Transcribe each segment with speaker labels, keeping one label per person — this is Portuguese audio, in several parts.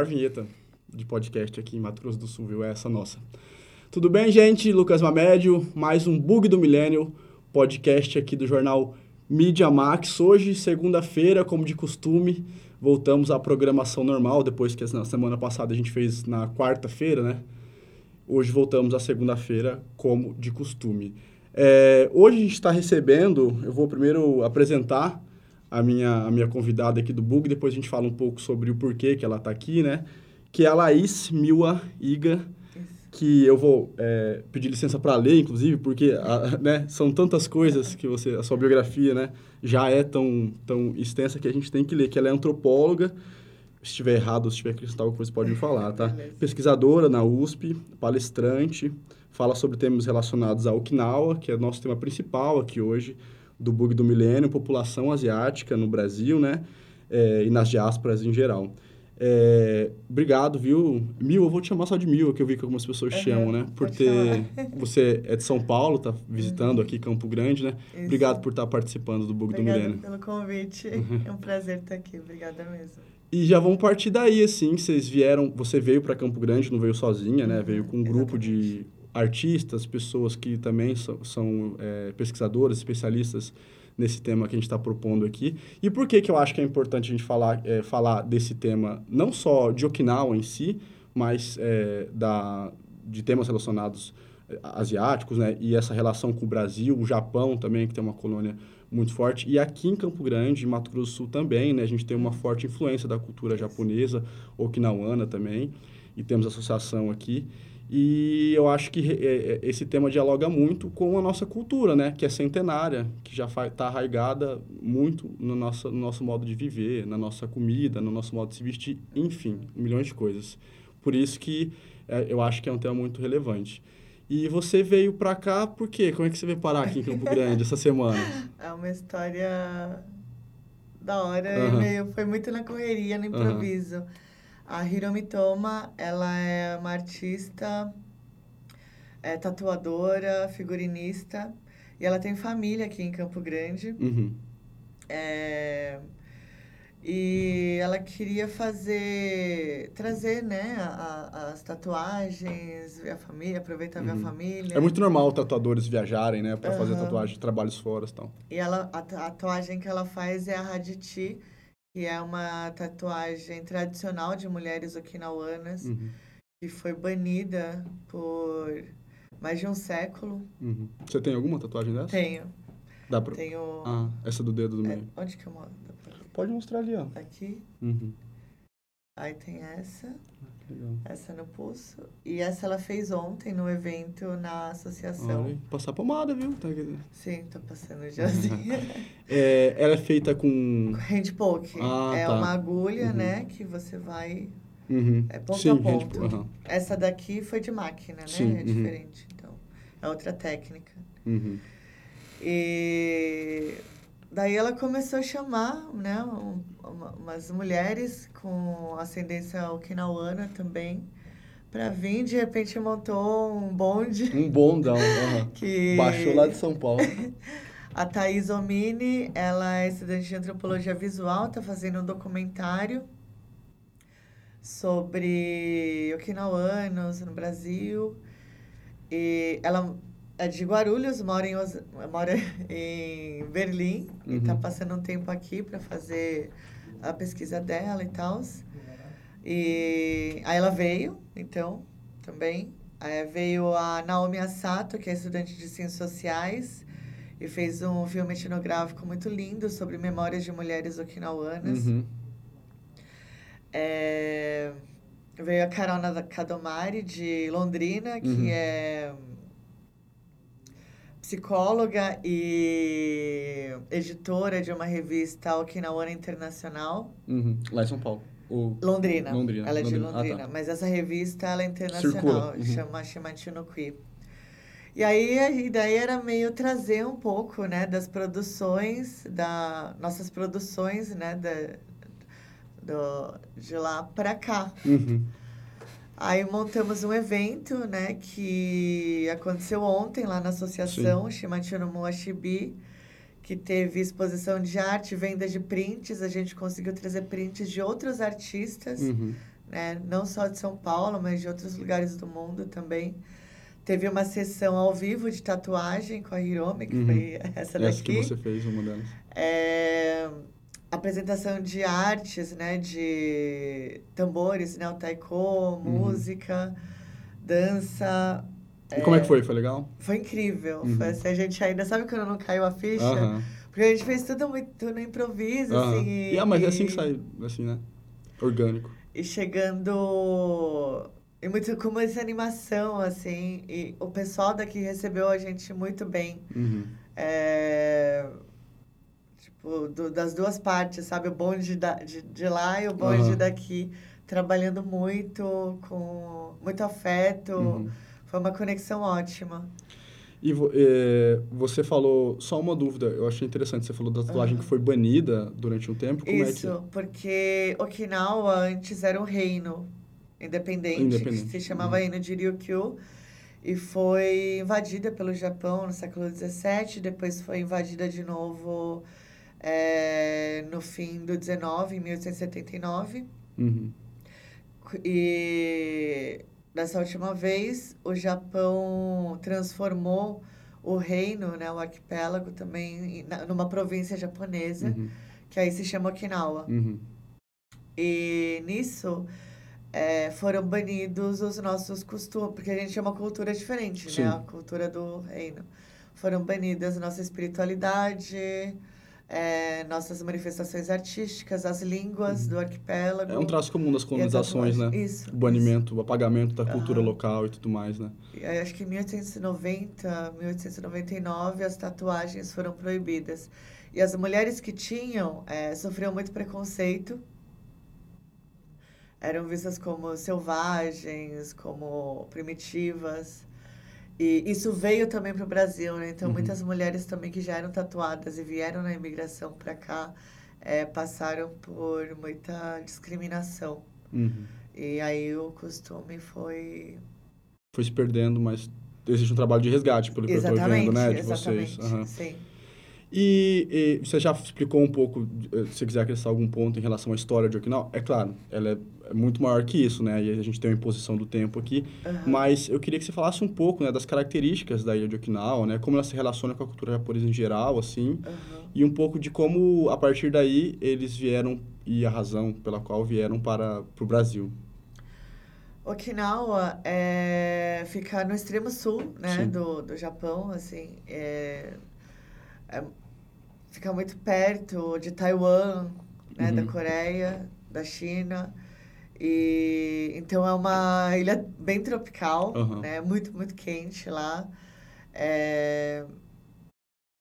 Speaker 1: Melhor vinheta de podcast aqui em Mato Grosso do Sul, viu? É essa nossa. Tudo bem, gente? Lucas Mamédio, mais um Bug do Milênio, podcast aqui do jornal Mídia Max. Hoje, segunda-feira, como de costume, voltamos à programação normal, depois que na semana passada a gente fez na quarta-feira, né? Hoje voltamos à segunda-feira, como de costume. É, hoje a gente está recebendo, eu vou primeiro apresentar a minha, a minha convidada aqui do Bug, depois a gente fala um pouco sobre o porquê que ela está aqui, né? Que é a Laís Mila Iga, que eu vou é, pedir licença para ler, inclusive, porque a, né, são tantas coisas que você, a sua biografia, né, já é tão, tão extensa que a gente tem que ler, que ela é antropóloga, se estiver errado, se tiver acrescentar alguma coisa, pode me falar, tá? Pesquisadora na USP, palestrante, fala sobre temas relacionados a Okinawa, que é o nosso tema principal aqui hoje, do bug do milênio, população asiática no Brasil, né? É, e nas diásporas em geral. É, obrigado, viu? Mil, eu vou te chamar só de Mil, que eu vi que algumas pessoas uhum, chamam, né? Por ter. Falar. Você é de São Paulo, tá visitando uhum. aqui Campo Grande, né? Isso. Obrigado por estar participando do Bug
Speaker 2: Obrigada
Speaker 1: do Milênio.
Speaker 2: pelo convite. Uhum. É um prazer estar aqui. Obrigada mesmo.
Speaker 1: E já vamos partir daí, assim, vocês vieram, você veio para Campo Grande, não veio sozinha, né? Veio com um grupo Exatamente. de artistas, pessoas que também são, são é, pesquisadores, especialistas nesse tema que a gente está propondo aqui. E por que, que eu acho que é importante a gente falar, é, falar desse tema, não só de Okinawa em si, mas é, da, de temas relacionados é, asiáticos, né? E essa relação com o Brasil, o Japão também, que tem uma colônia muito forte. E aqui em Campo Grande, Mato Grosso do Sul também, né? A gente tem uma forte influência da cultura japonesa, okinawana também. E temos associação aqui. E eu acho que é, é, esse tema dialoga muito com a nossa cultura, né? Que é centenária, que já está arraigada muito no nosso, no nosso modo de viver, na nossa comida, no nosso modo de se vestir, enfim, milhões de coisas. Por isso que é, eu acho que é um tema muito relevante. E você veio para cá por quê? Como é que você veio parar aqui em Campo Grande essa semana?
Speaker 2: É uma história da hora, uhum. meio, foi muito na correria, no improviso. Uhum. A Hiromi Toma, ela é uma artista, é tatuadora, figurinista, e ela tem família aqui em Campo Grande.
Speaker 1: Uhum.
Speaker 2: É, e ela queria fazer, trazer, né, a, a, as tatuagens, ver a família, aproveitar uhum. a família.
Speaker 1: É muito normal tatuadores viajarem, né, para uhum. fazer tatuagem, trabalhos fora e tal.
Speaker 2: E ela, a, a tatuagem que ela faz é a Raditi, que é uma tatuagem tradicional de mulheres okinawanas,
Speaker 1: uhum.
Speaker 2: que foi banida por mais de um século.
Speaker 1: Uhum. Você tem alguma tatuagem dessa?
Speaker 2: Tenho.
Speaker 1: Dá pra...
Speaker 2: Tenho...
Speaker 1: Ah, essa do dedo do
Speaker 2: é,
Speaker 1: meio.
Speaker 2: onde que eu mostro?
Speaker 1: Pode mostrar ali, ó.
Speaker 2: Aqui.
Speaker 1: Uhum.
Speaker 2: Aí tem essa.
Speaker 1: Legal.
Speaker 2: Essa no pulso. E essa ela fez ontem no evento na associação.
Speaker 1: Olha, passar pomada, viu? Tá...
Speaker 2: Sim, tô passando jazinha.
Speaker 1: é, ela é feita com...
Speaker 2: Hand poke.
Speaker 1: Ah,
Speaker 2: é
Speaker 1: tá.
Speaker 2: uma agulha, uhum. né? Que você vai...
Speaker 1: Uhum.
Speaker 2: É ponto
Speaker 1: Sim,
Speaker 2: a ponto.
Speaker 1: Hand... Uhum.
Speaker 2: Essa daqui foi de máquina, né?
Speaker 1: Sim,
Speaker 2: é
Speaker 1: uhum.
Speaker 2: diferente. Então, é outra técnica.
Speaker 1: Uhum.
Speaker 2: E... Daí ela começou a chamar, né, um, uma, umas mulheres com ascendência okinawana também, para vir. De repente montou um bonde.
Speaker 1: Um bondão, uhum.
Speaker 2: que...
Speaker 1: Baixou lá de São Paulo.
Speaker 2: a Thais Omini, ela é estudante de antropologia visual, está fazendo um documentário sobre okinawanos no Brasil. E ela é de Guarulhos, mora em, mora em Berlim tá uhum. e está passando um tempo aqui para fazer a pesquisa dela e tal. E aí ela veio, então, também. Aí veio a Naomi Asato, que é estudante de Ciências Sociais, e fez um filme etnográfico muito lindo sobre memórias de mulheres okinawanas.
Speaker 1: Uhum.
Speaker 2: É, veio a Carona Kadomari, de Londrina, que
Speaker 1: Uhum.
Speaker 2: é psicóloga e editora de uma revista Okinawana Internacional.
Speaker 1: Uhum. Lá em São Paulo. O...
Speaker 2: Londrina.
Speaker 1: Londrina.
Speaker 2: Ela é de
Speaker 1: Londrina. Ah,
Speaker 2: Londrina.
Speaker 1: tá.
Speaker 2: Mas essa revista, ela é internacional.
Speaker 1: Uhum.
Speaker 2: Chama Shimachi no. E aí, a ideia era meio trazer um pouco, né, das produções, da nossas produções, né, da, do, de lá para cá.
Speaker 1: Uhum.
Speaker 2: Aí montamos um evento, né, que aconteceu ontem lá na associação Shimachi no Moashibi, que teve exposição de arte, venda de prints, a gente conseguiu trazer prints de outros artistas,
Speaker 1: Uhum.
Speaker 2: né? Não só de São Paulo, mas de outros lugares do mundo também. Teve uma sessão ao vivo de tatuagem com a Hiromi, que uhum. foi essa daqui.
Speaker 1: Essa que você fez, uma delas.
Speaker 2: É, apresentação de artes, né? De tambores, né? O taiko, uhum. música, dança.
Speaker 1: E é, como é que foi? Foi legal?
Speaker 2: Foi incrível. Uhum. Foi assim, a gente ainda... Sabe quando não caiu a ficha? Uhum. Porque a gente fez tudo muito no improviso, assim.
Speaker 1: E, yeah, mas é assim que sai, assim, né? Orgânico.
Speaker 2: E chegando... E muito com muita animação, assim. E o pessoal daqui recebeu a gente muito bem. Uhum. É do, das duas partes, sabe? O bonde da, de, de lá e o bonde uhum. daqui. Trabalhando muito, com muito afeto. Uhum. Foi uma conexão ótima.
Speaker 1: E é, você falou, só uma dúvida, eu achei interessante, você falou da tatuagem uhum. que foi banida durante um tempo, como
Speaker 2: Isso,
Speaker 1: é que...
Speaker 2: porque Okinawa antes era um reino independente, independente. que se chamava uhum. Reino de Ryukyu, e foi invadida pelo Japão no século XVII, depois foi invadida de novo é, no fim do 19, em 1879. Uhum. E dessa última vez, o Japão transformou o reino, né, o arquipélago também, numa província japonesa, uhum. que aí se chama Okinawa. Uhum. E nisso é, foram banidos os nossos costumes, porque a gente é uma cultura diferente, né, Sim. né, a cultura do reino. Foram banidas nossa espiritualidade, é, nossas manifestações artísticas, as línguas uhum. do arquipélago.
Speaker 1: É um traço comum das colonizações, né?
Speaker 2: Isso.
Speaker 1: O banimento, isso. o apagamento da cultura uhum. local e tudo mais, né?
Speaker 2: Acho que em 1890, 1899, as tatuagens foram proibidas. E as mulheres que tinham é, sofriam muito preconceito. Eram vistas como selvagens, como primitivas. E isso veio também para o Brasil, né? Então, uhum. muitas mulheres também que já eram tatuadas e vieram na imigração para cá é, passaram por muita discriminação. Uhum. E aí o costume foi...
Speaker 1: Foi se perdendo, mas existe um trabalho de resgate, pelo que exatamente, eu estou vendo, né? De
Speaker 2: exatamente, vocês. Uhum. sim.
Speaker 1: E, e, você já explicou um pouco, eh, se quiser acrescentar algum ponto em relação à história de Okinawa. É claro, ela é muito maior que isso, né? E a gente tem uma imposição do tempo aqui. Uhum. Mas eu queria que você falasse um pouco né, das características da ilha de Okinawa, né? Como ela se relaciona com a cultura japonesa em geral, assim. Uhum. E um pouco de como, a partir daí, eles vieram e a razão pela qual vieram para, para o Brasil.
Speaker 2: Okinawa é, fica no extremo sul né, do, do Japão, assim. É, é fica muito perto de Taiwan, né, uhum. da Coreia, da China. E então é uma ilha bem tropical, uhum. né? Muito, muito quente lá. É,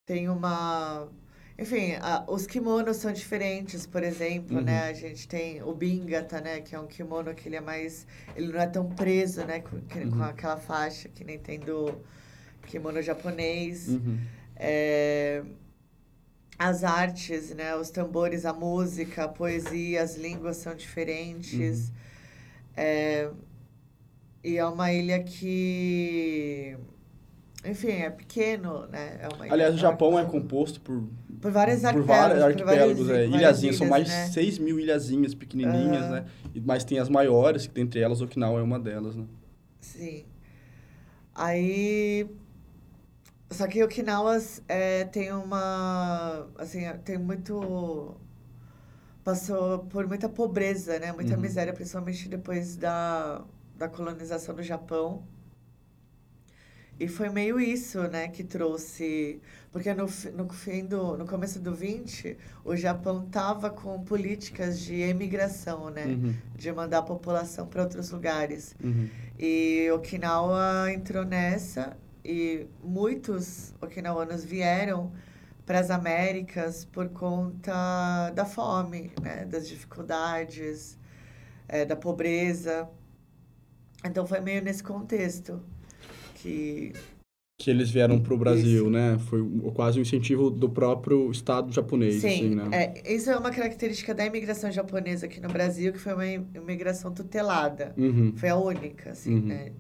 Speaker 2: tem uma. Enfim, a, os kimonos são diferentes, por exemplo, né? uhum. né? A gente tem o bingata, né? Que é um kimono que ele é mais... Ele não é tão preso, né? Com, uhum. com aquela faixa que nem tem do kimono japonês. Uhum. É, as artes, né? Os tambores, a música, a poesia, as línguas são diferentes. Uhum. É, e é uma ilha que... Enfim, é pequeno, né? É
Speaker 1: Aliás, o Japão é composto por...
Speaker 2: Por arquipélagos. Por vários
Speaker 1: arquipélagos, por é. Ilhazinhas, ilhas, são mais de né? 6 mil ilhazinhas pequenininhas, uhum. né? Mas tem as maiores, que dentre elas Okinawa é uma delas, né?
Speaker 2: Sim. Aí só que Okinawa é, tem uma. Assim, tem muito. Passou por muita pobreza, né? Muita uhum. miséria, principalmente depois da, da colonização do Japão. E foi meio isso, né, que trouxe. Porque no, no fim do. No começo do 20, o Japão tava com políticas de emigração, né? Uhum. De mandar a população para outros lugares. Uhum. E Okinawa entrou nessa e muitos okinawanos vieram para as Américas por conta da fome, né? das dificuldades, é, da pobreza. Então foi meio nesse contexto que
Speaker 1: que eles vieram para o Brasil, isso. né? Foi quase um incentivo do próprio Estado japonês,
Speaker 2: Sim,
Speaker 1: assim, né?
Speaker 2: É, isso é uma característica da imigração japonesa aqui no Brasil, que foi uma imigração tutelada. Uhum. Foi a única, assim, uhum. né?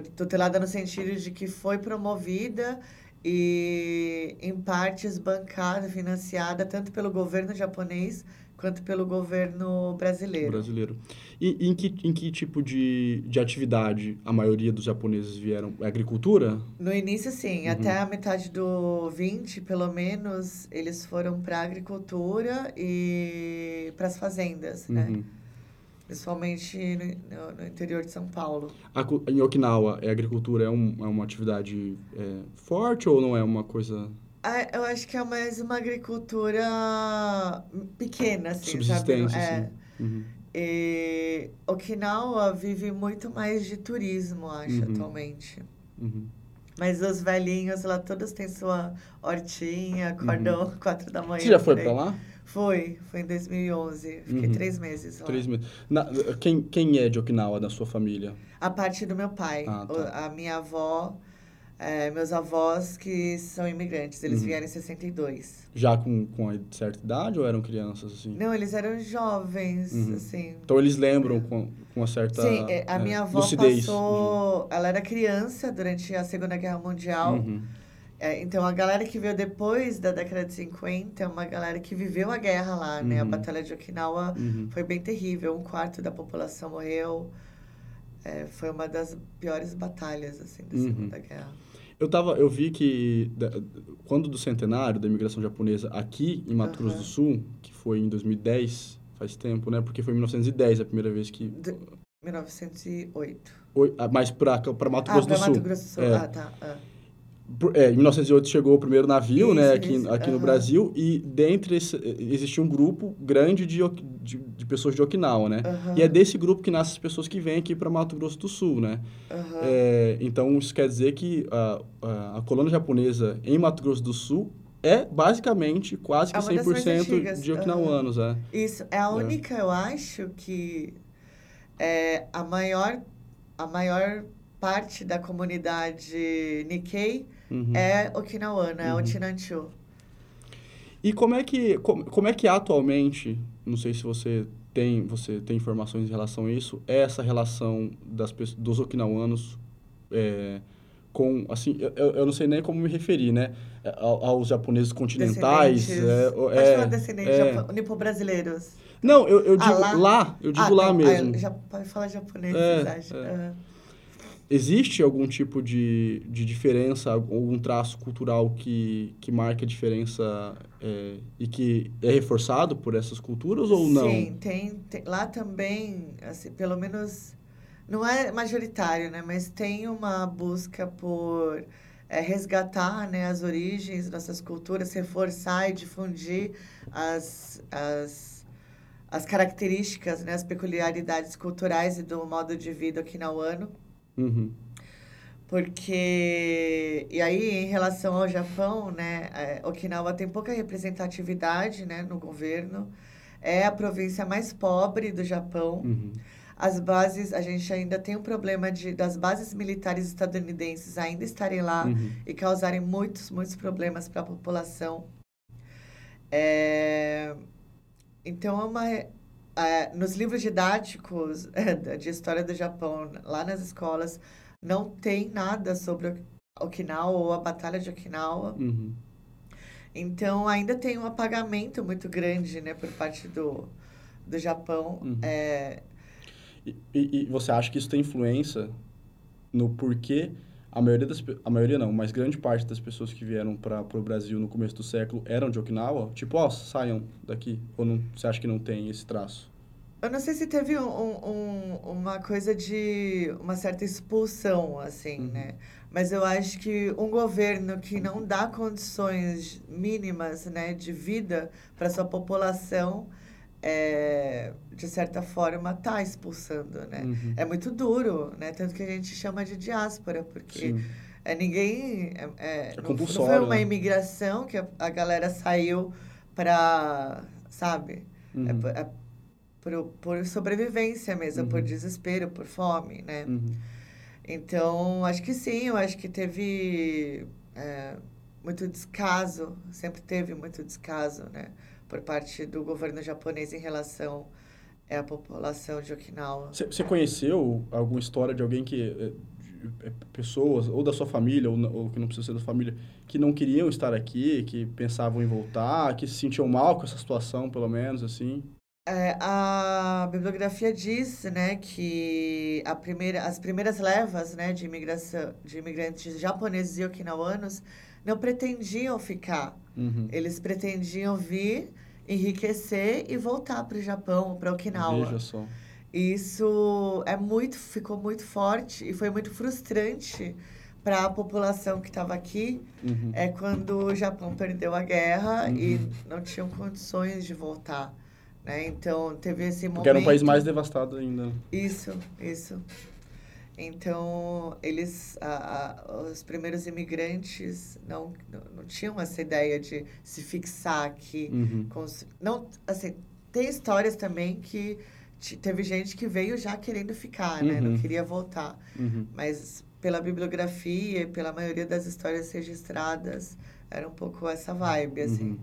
Speaker 2: Tutelada no sentido de que foi promovida e em partes bancada, financiada tanto pelo governo japonês quanto pelo governo brasileiro.
Speaker 1: Brasileiro. E em que, em que tipo de, de atividade a maioria dos japoneses vieram? É agricultura?
Speaker 2: No início, sim. Uhum. Até a metade do 20, pelo menos, eles foram para agricultura e para as fazendas, né? uhum. né? Principalmente no, no, interior de São Paulo.
Speaker 1: A, em Okinawa, a agricultura é, um, é uma atividade é, forte ou não é uma coisa...
Speaker 2: Ah, eu acho que é mais uma agricultura pequena, assim,
Speaker 1: Subsistência,
Speaker 2: sabe?
Speaker 1: É. Uhum.
Speaker 2: E Okinawa vive muito mais de turismo, acho,
Speaker 1: uhum.
Speaker 2: atualmente.
Speaker 1: Uhum.
Speaker 2: Mas os velhinhos lá todos têm sua hortinha, acordam uhum. quatro da manhã.
Speaker 1: Você já foi para lá?
Speaker 2: Foi, foi em 2011. Fiquei uhum. três meses lá.
Speaker 1: Três meses. Na, quem, quem é de Okinawa da sua família?
Speaker 2: A parte do meu pai. Ah, tá. A minha avó é, meus avós que são imigrantes, eles uhum. vieram em 62.
Speaker 1: Já com, com a certa idade ou eram crianças, assim?
Speaker 2: Não, eles eram jovens, uhum. assim.
Speaker 1: Então eles lembram com, com uma certa
Speaker 2: Sim, é, a é, minha avó lucidez. passou... Ela era criança durante a Segunda Guerra Mundial. Uhum. É, então, a galera que veio depois da década de 50 é uma galera que viveu a guerra lá, né? A uhum. Batalha de Okinawa
Speaker 1: uhum.
Speaker 2: foi bem terrível. Um quarto da população morreu. É, foi uma das piores batalhas, assim, da uhum. Segunda Guerra.
Speaker 1: Eu, tava, eu vi que quando do centenário da imigração japonesa aqui em Mato Grosso do Sul, que foi em 2010, faz tempo, né? Porque foi em 1910 a primeira vez que...
Speaker 2: De 1908.
Speaker 1: Ah, mas para Mato Grosso
Speaker 2: ah,
Speaker 1: do Sul.
Speaker 2: Mato Grosso do Sul, ah, tá. Ah.
Speaker 1: É, em 1908 chegou o primeiro navio, isso, né, aqui, aqui uhum. no Brasil, e dentre esse, existia um grupo grande de, de, de pessoas de Okinawa, né?
Speaker 2: Uhum.
Speaker 1: E é desse grupo que nascem as pessoas que vêm aqui para Mato Grosso do Sul, né?
Speaker 2: Uhum.
Speaker 1: É, então, isso quer dizer que a, a, a, colônia japonesa em Mato Grosso do Sul é basicamente quase que é 100% de okinawanos, é.
Speaker 2: Isso, é a é. única, eu acho, que é a maior, a maior parte da comunidade Nikkei uhum. é okinawana, uhum. é o. Chinanchu.
Speaker 1: E como é que como, como é que atualmente, não sei se você tem você tem informações em relação a isso, é essa relação das dos okinawanos é, com assim eu, eu não sei nem como me referir né aos japoneses continentais
Speaker 2: é, Pode é, falar descendentes é, nipo-brasileiros
Speaker 1: não eu, eu ah, digo ah, lá? lá? eu digo ah, lá não, mesmo
Speaker 2: ah, já pode falar japonês é, acho. É. Uhum.
Speaker 1: Existe algum tipo de, de diferença, algum traço cultural que, que marque a diferença é, e que é reforçado por essas culturas ou não?
Speaker 2: Sim, tem, tem, lá também, assim, pelo menos, não é majoritário, né? Mas tem uma busca por é, resgatar né, as origens dessas culturas, reforçar e difundir as, as, as características, né, as peculiaridades culturais e do modo de vida okinawan
Speaker 1: Uhum.
Speaker 2: Porque, e aí, em relação ao Japão, né, é, Okinawa tem pouca representatividade, né, no governo. É a província mais pobre do Japão.
Speaker 1: Uhum.
Speaker 2: As bases, a gente ainda tem um problema de, das bases militares estadunidenses ainda estarem lá
Speaker 1: uhum.
Speaker 2: e causarem muitos, muitos problemas para a população. É, então, é uma, é, nos livros didáticos de história do Japão, lá nas escolas, não tem nada sobre Okinawa ou a Batalha de Okinawa.
Speaker 1: Uhum.
Speaker 2: Então, ainda tem um apagamento muito grande, né, por parte do, do Japão.
Speaker 1: Uhum.
Speaker 2: É...
Speaker 1: E, e, e, você acha que isso tem influência no porquê a maioria das a maioria não, mas grande parte das pessoas que vieram para o Brasil no começo do século eram de Okinawa? Tipo, ó, oh, saiam daqui. Ou não, você acha que não tem esse traço?
Speaker 2: Eu não sei se teve um, um, uma coisa de uma certa expulsão, assim, uhum. né? Mas eu acho que um governo que não dá condições mínimas né, de vida para sua população é, de certa forma, está expulsando, né?
Speaker 1: Uhum.
Speaker 2: É muito duro, né? Tanto que a gente chama de diáspora, porque é, ninguém... É, é,
Speaker 1: é
Speaker 2: não, não, foi uma né? imigração que a, a galera saiu para, sabe?
Speaker 1: Uhum.
Speaker 2: É, é, por, por sobrevivência mesmo, uhum. por desespero, por fome, né?
Speaker 1: Uhum.
Speaker 2: Então, acho que sim, eu acho que teve é, muito descaso, sempre teve muito descaso, né? Por parte do governo japonês em relação à população de Okinawa.
Speaker 1: Você conheceu alguma história de alguém que, eh, é, pessoas, ou da sua família, ou, ou, que não precisa ser da família, que não queriam estar aqui, que pensavam em voltar, que se sentiam mal com essa situação, pelo menos, assim?
Speaker 2: É, a bibliografia diz, né, que a primeira, as primeiras levas, né, de imigração, de imigrantes japoneses e okinawanos não pretendiam ficar.
Speaker 1: Uhum.
Speaker 2: Eles pretendiam vir, enriquecer e voltar para o Japão, para Okinawa.
Speaker 1: Veja só.
Speaker 2: Isso é muito, ficou muito forte e foi muito frustrante para a população que estava aqui.
Speaker 1: Uhum.
Speaker 2: É quando o Japão perdeu a guerra uhum. e não tinham condições de voltar. Né? Então, teve esse momento...
Speaker 1: Porque era um país mais devastado ainda.
Speaker 2: Isso, isso. Então, eles, a, a, os primeiros imigrantes não, não, não, tinham essa ideia de se fixar aqui.
Speaker 1: Uhum.
Speaker 2: Com, não, assim, tem histórias também que teve gente que veio já querendo ficar, né? Não
Speaker 1: Uhum.
Speaker 2: queria voltar.
Speaker 1: Uhum.
Speaker 2: Mas pela bibliografia e pela maioria das histórias registradas, era um pouco essa vibe, assim.
Speaker 1: Uhum.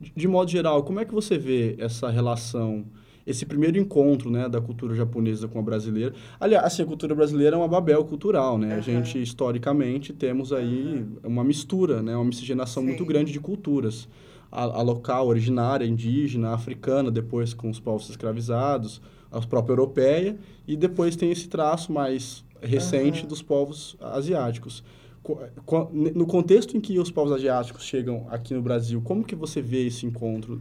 Speaker 1: De, de modo geral, como é que você vê essa relação, esse primeiro encontro, né, da cultura japonesa com a brasileira? Aliás, assim, a cultura brasileira é uma babel cultural, né? A
Speaker 2: Aham.
Speaker 1: gente, historicamente, temos aí uma mistura, né? Uma miscigenação muito
Speaker 2: Sim.
Speaker 1: grande de culturas. A, a local, originária, indígena, africana, depois com os povos escravizados, a própria europeia, e depois tem esse traço mais recente
Speaker 2: Aham.
Speaker 1: dos povos asiáticos. Co- co- No contexto em que os povos asiáticos chegam aqui no Brasil, como que você vê esse encontro?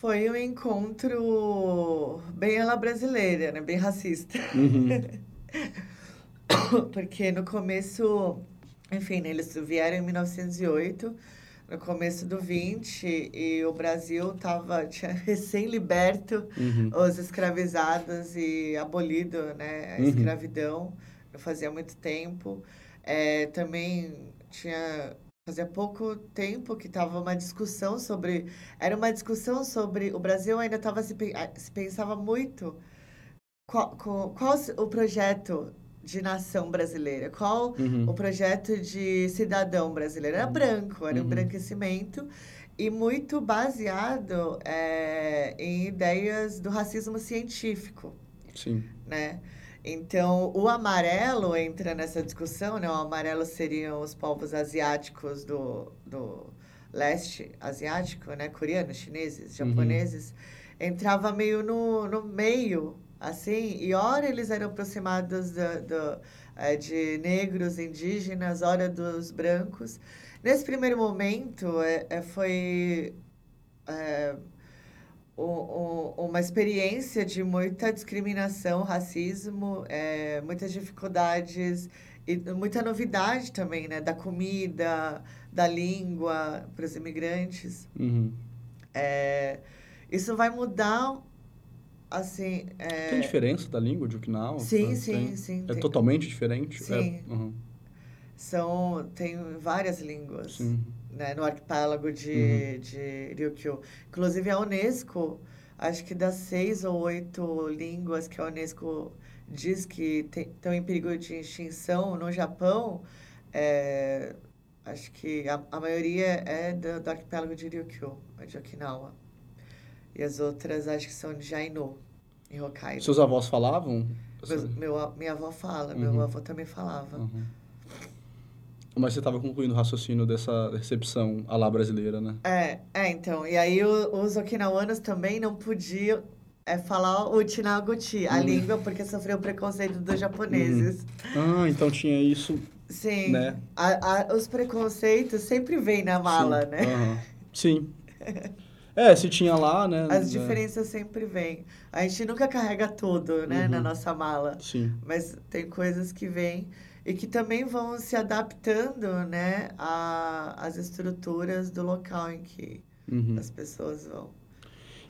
Speaker 2: Foi um encontro bem à la brasileira, né? Bem racista.
Speaker 1: Uhum,
Speaker 2: Porque no começo, enfim, né, eles vieram em 1908, no começo do 20, e o Brasil tava, tinha recém-liberto
Speaker 1: uhum,
Speaker 2: os escravizados e abolido né, a
Speaker 1: Uhum.
Speaker 2: escravidão, não fazia muito tempo. É, também tinha. Fazia pouco tempo que estava uma discussão sobre. Era uma discussão sobre. O Brasil ainda estava se, se pensava muito qual, qual, qual o projeto de nação brasileira, qual
Speaker 1: uhum,
Speaker 2: o projeto de cidadão brasileiro. Era branco, era um
Speaker 1: Uhum.
Speaker 2: embranquecimento e muito baseado é, em ideias do racismo científico,
Speaker 1: sim.
Speaker 2: né? Então, o amarelo entra nessa discussão, né? O amarelo seriam os povos asiáticos do, do leste asiático, né? Coreanos, chineses,
Speaker 1: Uhum.
Speaker 2: japoneses. Entrava meio no, no meio, assim. E ora eles eram aproximados do, do, eh, de negros, indígenas, ora dos brancos. Nesse primeiro momento, é, é, foi... é, uma experiência de muita discriminação, racismo, é, muitas dificuldades e muita novidade também, né? Da comida, da língua para os imigrantes.
Speaker 1: Uhum.
Speaker 2: É, isso vai mudar, assim... é,
Speaker 1: Tem diferença da língua de Okinawa?
Speaker 2: Sim,
Speaker 1: Tem?
Speaker 2: sim, sim.
Speaker 1: É
Speaker 2: tem-
Speaker 1: totalmente diferente?
Speaker 2: Sim.
Speaker 1: É, uhum,
Speaker 2: São, tem várias línguas.
Speaker 1: sim.
Speaker 2: Né, no arquipélago de, de Ryukyu. Inclusive, a Unesco, acho que das seis ou oito línguas que a Unesco diz que estão em perigo de extinção no Japão, é, acho que a, a maioria é do, do arquipélago de Ryukyu, de Okinawa. E as outras acho que são de Ainu, em Hokkaido.
Speaker 1: Seus avós falavam?
Speaker 2: Meus- meu, minha avó fala, meu
Speaker 1: Uhum.
Speaker 2: avô também falava.
Speaker 1: Uhum. Mas você estava concluindo o raciocínio dessa recepção à la brasileira, né?
Speaker 2: É, é, então. E aí o- os okinawanos também não podiam é, falar o Tinaguti, a
Speaker 1: Uhum.
Speaker 2: língua, porque sofreu preconceito dos japoneses.
Speaker 1: Ah, então tinha isso,
Speaker 2: Sim.
Speaker 1: né?
Speaker 2: A- a- os preconceitos sempre vêm na mala,
Speaker 1: Sim.
Speaker 2: né?
Speaker 1: Aham. Sim. É, se tinha lá, né?
Speaker 2: As
Speaker 1: né?
Speaker 2: diferenças sempre vêm. A gente nunca carrega tudo, né, na
Speaker 1: Uhum.
Speaker 2: nossa mala.
Speaker 1: Sim.
Speaker 2: Mas tem coisas que vêm e que também vão se adaptando, né, a- às estruturas do local em que
Speaker 1: Uhum.
Speaker 2: as pessoas vão.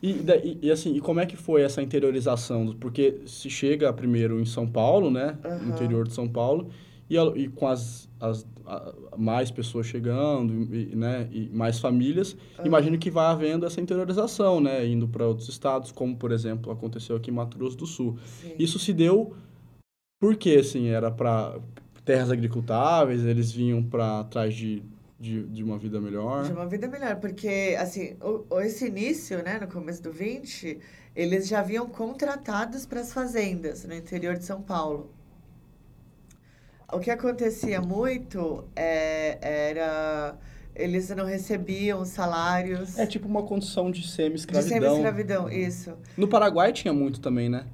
Speaker 1: E, daí- e assim, e como é que foi essa interiorização? Porque se chega primeiro em São Paulo, né? No
Speaker 2: Aham.
Speaker 1: interior de São Paulo, e, e com as, as a- mais pessoas chegando, e, né? E mais famílias, imagino que vai havendo essa interiorização, né? Indo para outros estados, como, por exemplo, aconteceu aqui em Mato Grosso do Sul.
Speaker 2: Sim.
Speaker 1: Isso se deu porque, assim, era para terras agricultáveis, eles vinham para atrás de, de, de uma vida melhor.
Speaker 2: De uma vida melhor, porque, assim, o, o- esse início, né, no começo do 20, eles já haviam contratados para as fazendas no interior de São Paulo. o que acontecia muito é, era eles não recebiam salários.
Speaker 1: É tipo uma condição de semi-escravidão.
Speaker 2: De semi-escravidão, isso.
Speaker 1: No Paraguai tinha muito também, né?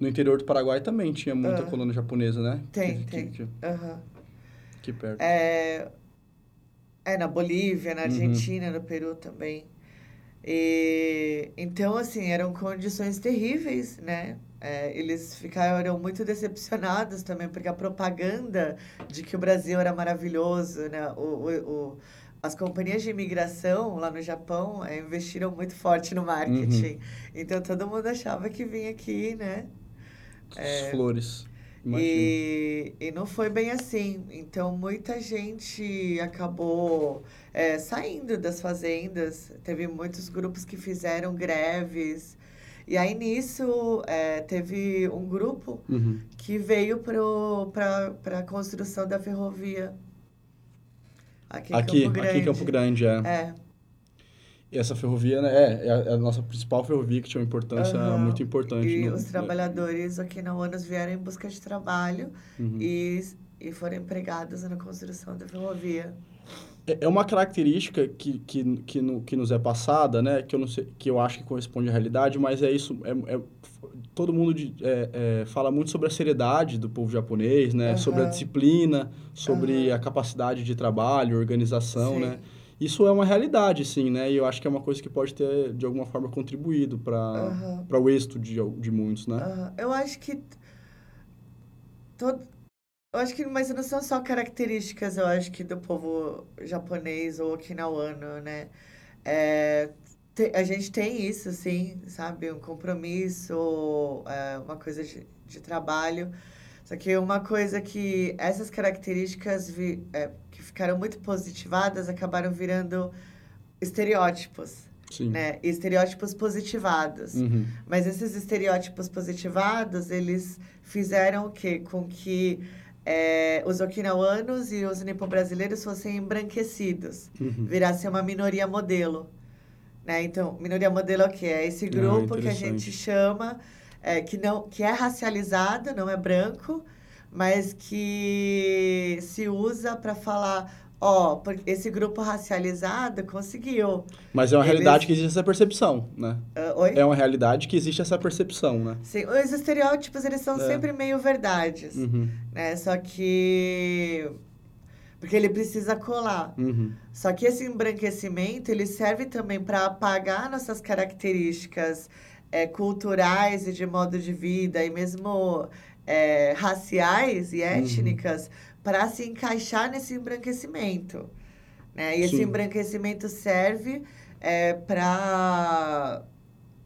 Speaker 1: No interior do Paraguai também tinha muita uh, colônia japonesa, né?
Speaker 2: Tem, que, tem.
Speaker 1: Que,
Speaker 2: uhum.
Speaker 1: que perto.
Speaker 2: É, é, na Bolívia, na uhum. Argentina, uhum. no Peru também. E, então, assim, eram condições terríveis, né? É, eles ficaram muito decepcionados também, porque a propaganda de que o Brasil era maravilhoso, né? O, o, o as companhias de imigração lá no Japão é, investiram muito forte no marketing. Uhum. Então, todo mundo achava que vinha aqui, né?
Speaker 1: É, flores.
Speaker 2: E, e não foi bem assim. Então, muita gente acabou é, saindo das fazendas. Teve muitos grupos que fizeram greves. E aí, nisso, é, teve um grupo
Speaker 1: uhum.
Speaker 2: que veio para a construção da ferrovia. Aqui em
Speaker 1: aqui,
Speaker 2: Campo Grande.
Speaker 1: Aqui em Campo Grande, é.
Speaker 2: É.
Speaker 1: E essa ferrovia né, é, é a nossa principal ferrovia que tinha uma importância uhum. muito importante.
Speaker 2: E
Speaker 1: no,
Speaker 2: os trabalhadores aqui na UANAS vieram em busca de trabalho
Speaker 1: uhum.
Speaker 2: e, e foram empregados na construção da ferrovia.
Speaker 1: É, é uma característica que, que, que, no, que nos é passada, né? Que eu, não sei, que eu acho que corresponde à realidade, mas é isso. É, é todo mundo de, é, é, fala muito sobre a seriedade do povo japonês, né? Uhum. Sobre a disciplina, sobre a capacidade de trabalho, organização, Sim. né? Isso é uma realidade, sim, né? E eu acho que é uma coisa que pode ter, de alguma forma, contribuído para uhum. o êxito de, de muitos, né?
Speaker 2: Uhum. Eu acho que... Todo... Eu acho que, mas não são só características, eu acho que do povo japonês ou okinawano, né? É, te, a gente tem isso, sim, sabe? Um compromisso, é, uma coisa de, de trabalho. Só que uma coisa que essas características vi, é, que ficaram muito positivadas acabaram virando estereótipos.
Speaker 1: Sim.
Speaker 2: Né? Estereótipos positivados.
Speaker 1: Uhum.
Speaker 2: Mas esses estereótipos positivados, eles fizeram o quê? Com que é, os okinawanos e os nipo-brasileiros fossem embranquecidos.
Speaker 1: Uhum.
Speaker 2: Virassem uma minoria modelo. Né? Então, minoria modelo é o quê? É esse ah, grupo ah, que a gente chama é, que, não, que é racializado, não é branco, mas que se usa para falar, ó, oh, esse grupo racializado conseguiu.
Speaker 1: Mas é uma Eles... realidade que existe essa percepção, né?
Speaker 2: Uh?
Speaker 1: É uma realidade que existe essa percepção, né?
Speaker 2: Sim, os estereótipos, eles são é. sempre meio verdades,
Speaker 1: uhum.
Speaker 2: né? Só que... Porque ele precisa colar.
Speaker 1: Uhum.
Speaker 2: Só que esse embranquecimento, ele serve também para apagar nossas características é, culturais e de modo de vida, e mesmo é, raciais e uhum. étnicas, uhum. para se encaixar nesse embranquecimento. Né? E esse embranquecimento serve é, para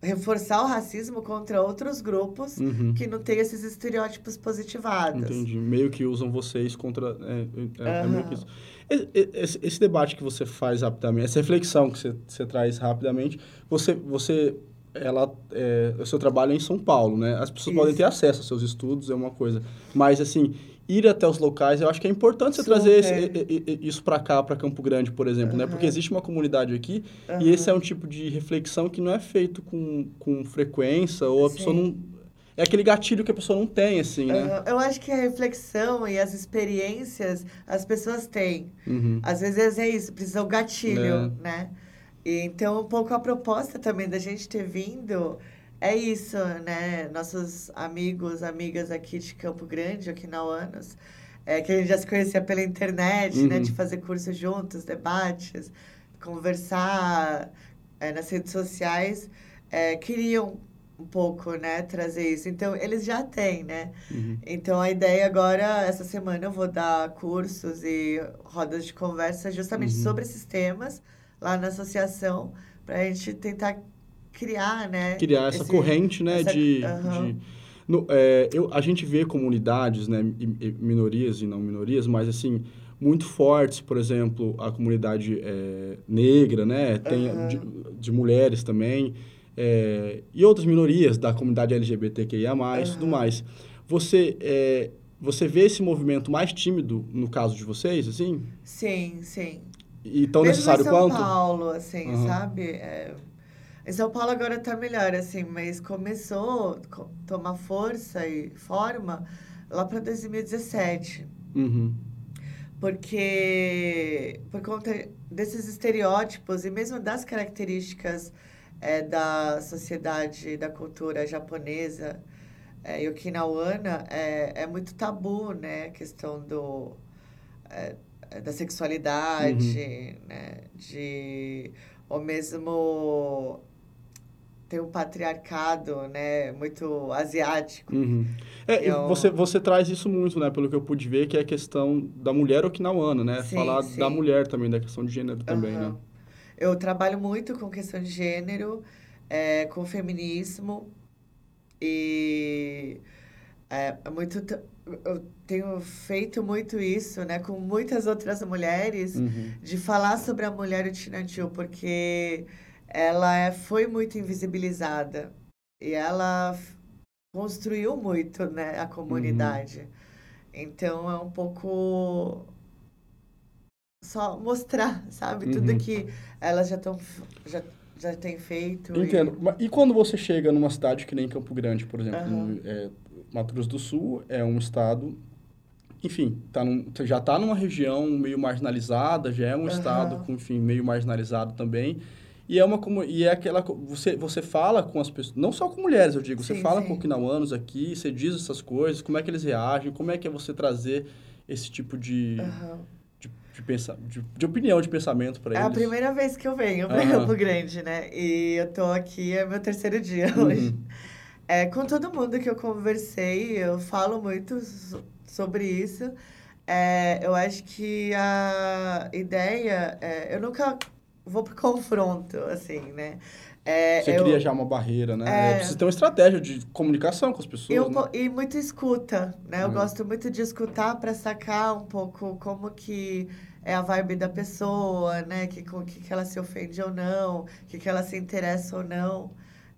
Speaker 2: reforçar o racismo contra outros grupos
Speaker 1: uhum.
Speaker 2: que não têm esses estereótipos positivados.
Speaker 1: Entendi. Meio que usam vocês contra... É, é, é meio que isso. Esse, esse, debate que você faz rapidamente, essa reflexão que você, você traz rapidamente, você, você ela é, o seu trabalho é em São Paulo, né? As pessoas Isso. podem ter acesso aos seus estudos, é uma coisa. Mas, assim, ir até os locais, eu acho que é importante você Super. trazer esse, isso para cá, para Campo Grande, por exemplo, uhum. né? Porque existe uma comunidade aqui uhum. e esse é um tipo de reflexão que não é feito com, com frequência ou a Sim. pessoa não... É aquele gatilho que a pessoa não tem, assim, né?
Speaker 2: Uhum. Eu acho que a reflexão e as experiências as pessoas têm.
Speaker 1: Uhum.
Speaker 2: Às vezes é isso, precisa o gatilho, é. né? E, então, um pouco a proposta também da gente ter vindo é isso, né? Nossos amigos, amigas aqui de Campo Grande, aqui na UANOS, é, que a gente já se conhecia pela internet, né? uhum. né? De fazer cursos juntos, debates, conversar é, nas redes sociais, é, queriam um pouco, né, trazer isso. Então, eles já têm, né?
Speaker 1: Uhum.
Speaker 2: Então, a ideia agora, essa semana, eu vou dar cursos e rodas de conversa justamente uhum. sobre esses temas, lá na associação para a gente tentar criar, né?
Speaker 1: Criar essa esse, corrente, né? Essa, de, uhum. de no, é, eu, a gente vê comunidades, né? Minorias e não minorias, mas assim muito fortes, por exemplo, a comunidade é, negra, né? Tem uhum. de, de, mulheres também é, e outras minorias da comunidade LGBTQIA+, uhum. tudo mais. Você é, você vê esse movimento mais tímido no caso de vocês, assim?
Speaker 2: Sim, sim.
Speaker 1: E tão Mesmo necessário
Speaker 2: em
Speaker 1: São quanto?
Speaker 2: São Paulo, assim, uhum. sabe? É... Em São Paulo agora tá melhor, assim, mas começou a tomar força e forma lá para 2017.
Speaker 1: Uhum.
Speaker 2: Porque, por conta desses estereótipos e mesmo das características é, da sociedade, da cultura japonesa é, e é, é muito tabu, né? A questão do, é, da sexualidade, uhum. né? De, ou mesmo tem um patriarcado, né, muito asiático.
Speaker 1: Uhum. É, eu... você, você traz isso muito, né, pelo que eu pude ver, que é a questão da mulher okinawana, né? Sim, Falar sim. da mulher também, da questão de gênero também, uhum. né?
Speaker 2: Eu trabalho muito com questão de gênero, é, com feminismo e é, é muito eu tenho feito muito isso, né, com muitas outras mulheres, uhum. de falar sobre a mulher utinatil, porque ela é, foi muito invisibilizada e ela construiu muito, né, a comunidade. Uhum. Então é um pouco só mostrar, sabe, uhum. tudo que elas já estão já já tem feito.
Speaker 1: Entendo. E... e... quando você chega numa cidade que nem Campo Grande, por exemplo, é, Mato Grosso do Sul é um estado, enfim, tá num, já está numa região meio marginalizada, já é um uhum. estado com, enfim, meio marginalizado também. E é uma como e é aquela você você fala com as pessoas, não só com mulheres, eu digo, sim, você fala sim. com okinawanos aqui, você diz essas coisas, como é que eles reagem, como é que é você trazer esse tipo de uhum. de, de, de, opinião, de pensamento para eles.
Speaker 2: É a primeira vez que eu venho para uhum. Campo Grande, né? E eu tô aqui, é meu terceiro dia uhum. hoje. É, com todo mundo que eu conversei, eu falo muito sobre isso. É, eu acho que a ideia. É, eu nunca vou pro confronto, assim, né?
Speaker 1: É, Você eu, cria já uma barreira, né? É, precisa ter uma estratégia de comunicação com as pessoas. Eu, né?
Speaker 2: E muito escuta, né? Eu uhum. gosto muito de escutar para sacar um pouco como que é a vibe da pessoa, né? Que, com que, que ela se ofende ou não, que, que ela se interessa ou não,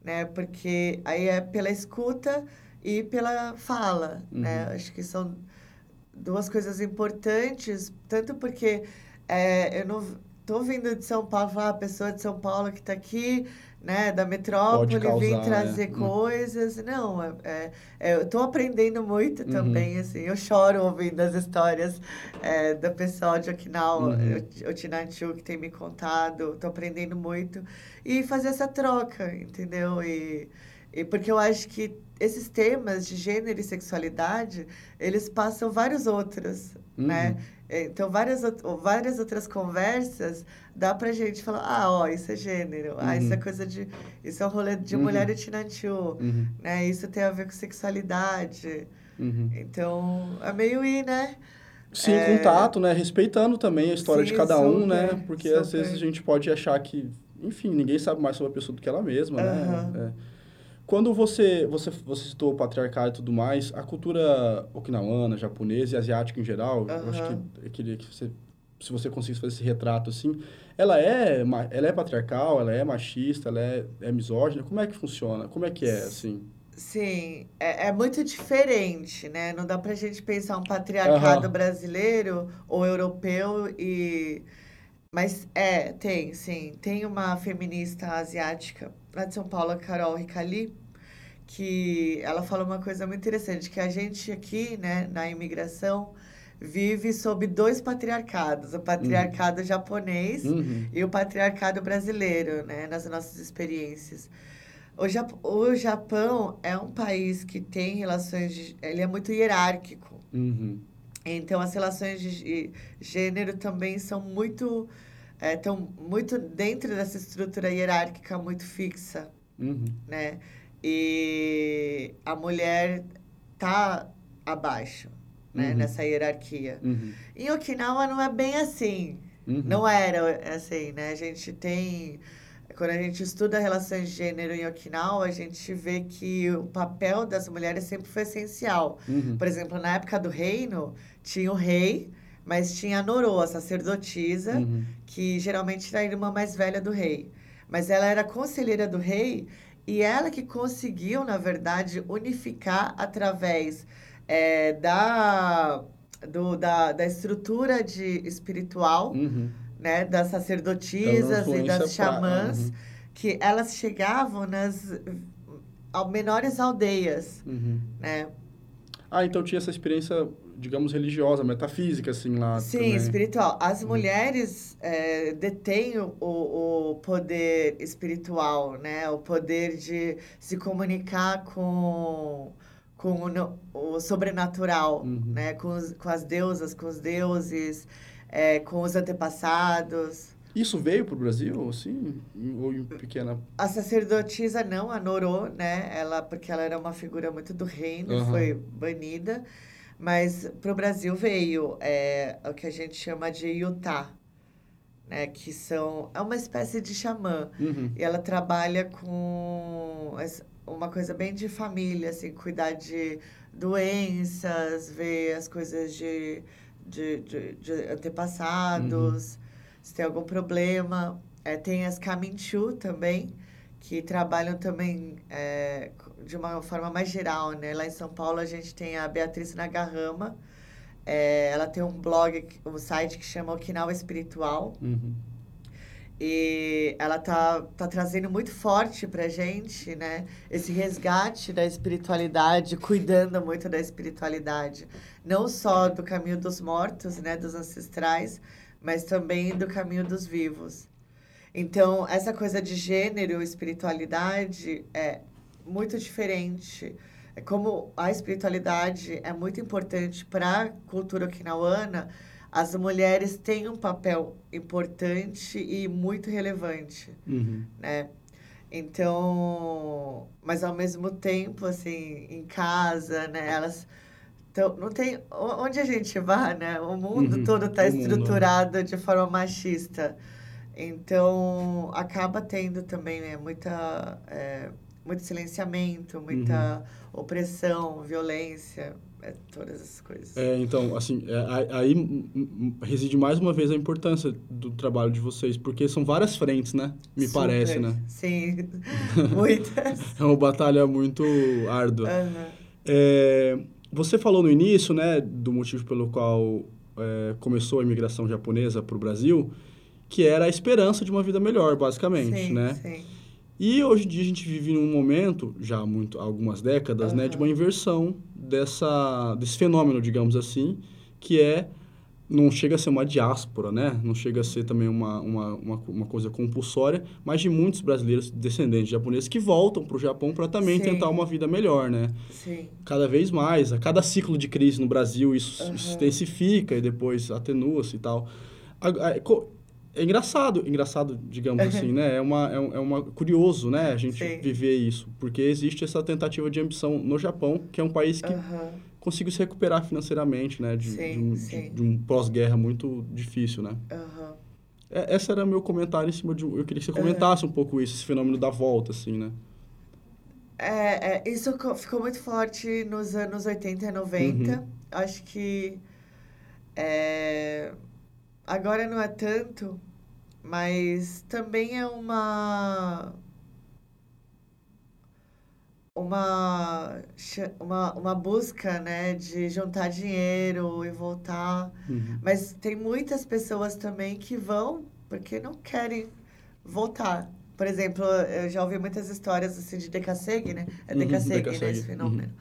Speaker 2: né? Porque aí é pela escuta e pela fala, né? uhum. né? Acho que são duas coisas importantes, tanto porque é, eu não tô vindo de São Paulo, falar, a pessoa de São Paulo que está aqui, né, da metrópole, causar, vim trazer é. coisas. Não, é, é, é, eu tô aprendendo muito uhum. também, assim. Eu choro ouvindo as histórias é, do pessoal de Okinawa, uhum. o Tinanchu, que tem me contado. Tô aprendendo muito. E fazer essa troca, entendeu? E, e porque eu acho que esses temas de gênero e sexualidade, eles passam vários outros, uhum. né? Então, várias, várias outras conversas dá pra gente falar, ah, ó, isso é gênero, uhum. ah, isso é uhum. coisa de... Isso é um rolê de uhum. mulher e tinantiu, uhum. né? Isso tem a ver com sexualidade. Uhum. Então, é meio ir, né?
Speaker 1: Sim, é... contato, né? Respeitando também a história Sim, de cada super, um, né? Porque super. às vezes a gente pode achar que, enfim, ninguém sabe mais sobre a pessoa do que ela mesma, né? É. Quando você, você, você citou o patriarcado e tudo mais, a cultura okinawana, japonesa e asiática em geral, uhum. eu acho que eu queria que você, se você conseguisse fazer esse retrato assim, ela é, ela é patriarcal, ela é machista, ela é, é misógina, como é que funciona? Como é que é, assim?
Speaker 2: Sim, é, é muito diferente, né? Não dá pra gente pensar um patriarcado uhum. brasileiro ou europeu e... Mas é, tem, sim. Tem uma feminista asiática lá de São Paulo, a Carol Ricali, que ela fala uma coisa muito interessante, que a gente aqui, né, na imigração, vive sob dois patriarcados, o patriarcado uhum. japonês uhum. e o patriarcado brasileiro, né, nas nossas experiências. O, Jap o Japão é um país que tem relações, de, ele é muito hierárquico. Uhum. Então, as relações de gênero também são muito estão é, muito dentro dessa estrutura hierárquica muito fixa, uhum. né? E a mulher tá abaixo, né? Uhum. Nessa hierarquia. Uhum. Em Okinawa não é bem assim. Uhum. Não era assim, né? A gente tem... Quando a gente estuda relações de gênero em Okinawa, a gente vê que o papel das mulheres sempre foi essencial. Uhum. Por exemplo, na época do reino, tinha o rei, mas tinha a Norô, a sacerdotisa, uhum. que geralmente era a irmã mais velha do rei. Mas ela era conselheira do rei e ela que conseguiu, na verdade, unificar através é, da, do, da, da estrutura de espiritual, uhum. né, das sacerdotisas e das xamãs, pra... uhum. que elas chegavam nas menores aldeias, uhum. né?
Speaker 1: Ah, então tinha essa experiência, digamos, religiosa, metafísica, assim, lá
Speaker 2: Sim,
Speaker 1: também.
Speaker 2: espiritual. As mulheres é, detêm o, o poder espiritual, né? O poder de se comunicar com, com o, o sobrenatural,
Speaker 1: Uhum.
Speaker 2: né? Com, os, com as deusas, com os deuses, é, com os antepassados.
Speaker 1: Isso veio pro Brasil, assim? Ou em pequena...
Speaker 2: A sacerdotisa não, a Norô, né? Ela, porque ela era uma figura muito do reino,
Speaker 1: Aham.
Speaker 2: foi banida. Mas para o Brasil veio é, o que a gente chama de Utah, né? Que são... É uma espécie de xamã.
Speaker 1: Uhum.
Speaker 2: E ela trabalha com uma coisa bem de família, assim, cuidar de doenças, ver as coisas de, de, de, de antepassados, se tem algum problema. É, tem as Kaminchu também, que trabalham também é, de uma forma mais geral, né? Lá em São Paulo a gente tem a Beatriz Nagarrama, é, ela tem um blog, um site que chama Okinawa Espiritual,
Speaker 1: Uhum.
Speaker 2: e ela tá, tá trazendo muito forte pra gente, né? Esse resgate da espiritualidade, cuidando muito da espiritualidade. Não só do caminho dos mortos, né? Dos ancestrais, mas também do caminho dos vivos. Então, essa coisa de gênero e espiritualidade é muito diferente. É como a espiritualidade é muito importante para a cultura okinawana, as mulheres têm um papel importante e muito relevante,
Speaker 1: Uhum.
Speaker 2: né? Então, mas ao mesmo tempo, assim, em casa, né? Elas então, não tem onde a gente vai, né? O mundo
Speaker 1: Uhum,
Speaker 2: todo está
Speaker 1: o mundo,
Speaker 2: estruturado de forma machista. Então, acaba tendo também né, muita, é, muito silenciamento, muita
Speaker 1: Uhum.
Speaker 2: opressão, violência, é, todas essas coisas.
Speaker 1: É, então, assim, é, aí reside mais uma vez a importância do trabalho de vocês, porque são várias frentes, né? Me
Speaker 2: Super.
Speaker 1: parece, né?
Speaker 2: Sim, muitas.
Speaker 1: É uma batalha muito árdua.
Speaker 2: Aham.
Speaker 1: É, você falou no início, né, do motivo pelo qual é, começou a imigração japonesa para o Brasil, que era a esperança de uma vida melhor, basicamente,
Speaker 2: sim,
Speaker 1: né?
Speaker 2: Sim.
Speaker 1: E hoje em dia a gente vive num momento, já há muito, algumas décadas, né, de uma inversão dessa, desse fenômeno, digamos assim, que é, não chega a ser uma diáspora, né? Não chega a ser também uma, uma, uma, uma coisa compulsória, mas de muitos brasileiros descendentes de japoneses que voltam para o Japão para também
Speaker 2: Sim.
Speaker 1: tentar uma vida melhor, né?
Speaker 2: Sim.
Speaker 1: Cada vez mais, a cada ciclo de crise no Brasil, isso
Speaker 2: Aham.
Speaker 1: se intensifica e depois atenua-se e tal. A- a- co- É engraçado, engraçado, digamos assim, né? É uma, é, um- é uma curioso, né? A gente
Speaker 2: Sim.
Speaker 1: viver isso, porque existe essa tentativa de ambição no Japão, que é um país que
Speaker 2: Aham.
Speaker 1: conseguiu se recuperar financeiramente, né? De,
Speaker 2: Sim,
Speaker 1: de um, de-
Speaker 2: sim.
Speaker 1: de um pós-guerra muito difícil, né?
Speaker 2: Aham.
Speaker 1: É, esse era meu comentário em cima de... Eu queria que você comentasse um pouco isso, esse fenômeno da volta, assim, né?
Speaker 2: É, é, isso co- ficou muito forte nos anos 80 e 90.
Speaker 1: Uhum.
Speaker 2: Acho que é, agora não é tanto, mas também é uma uma uma, uma busca, né, de juntar dinheiro e voltar.
Speaker 1: Uhum.
Speaker 2: Mas tem muitas pessoas também que vão porque não querem voltar. Por exemplo, eu já ouvi muitas histórias assim de decassegue, né? É
Speaker 1: Uhum,
Speaker 2: decassegue, né?
Speaker 1: decassegue,
Speaker 2: Esse fenômeno.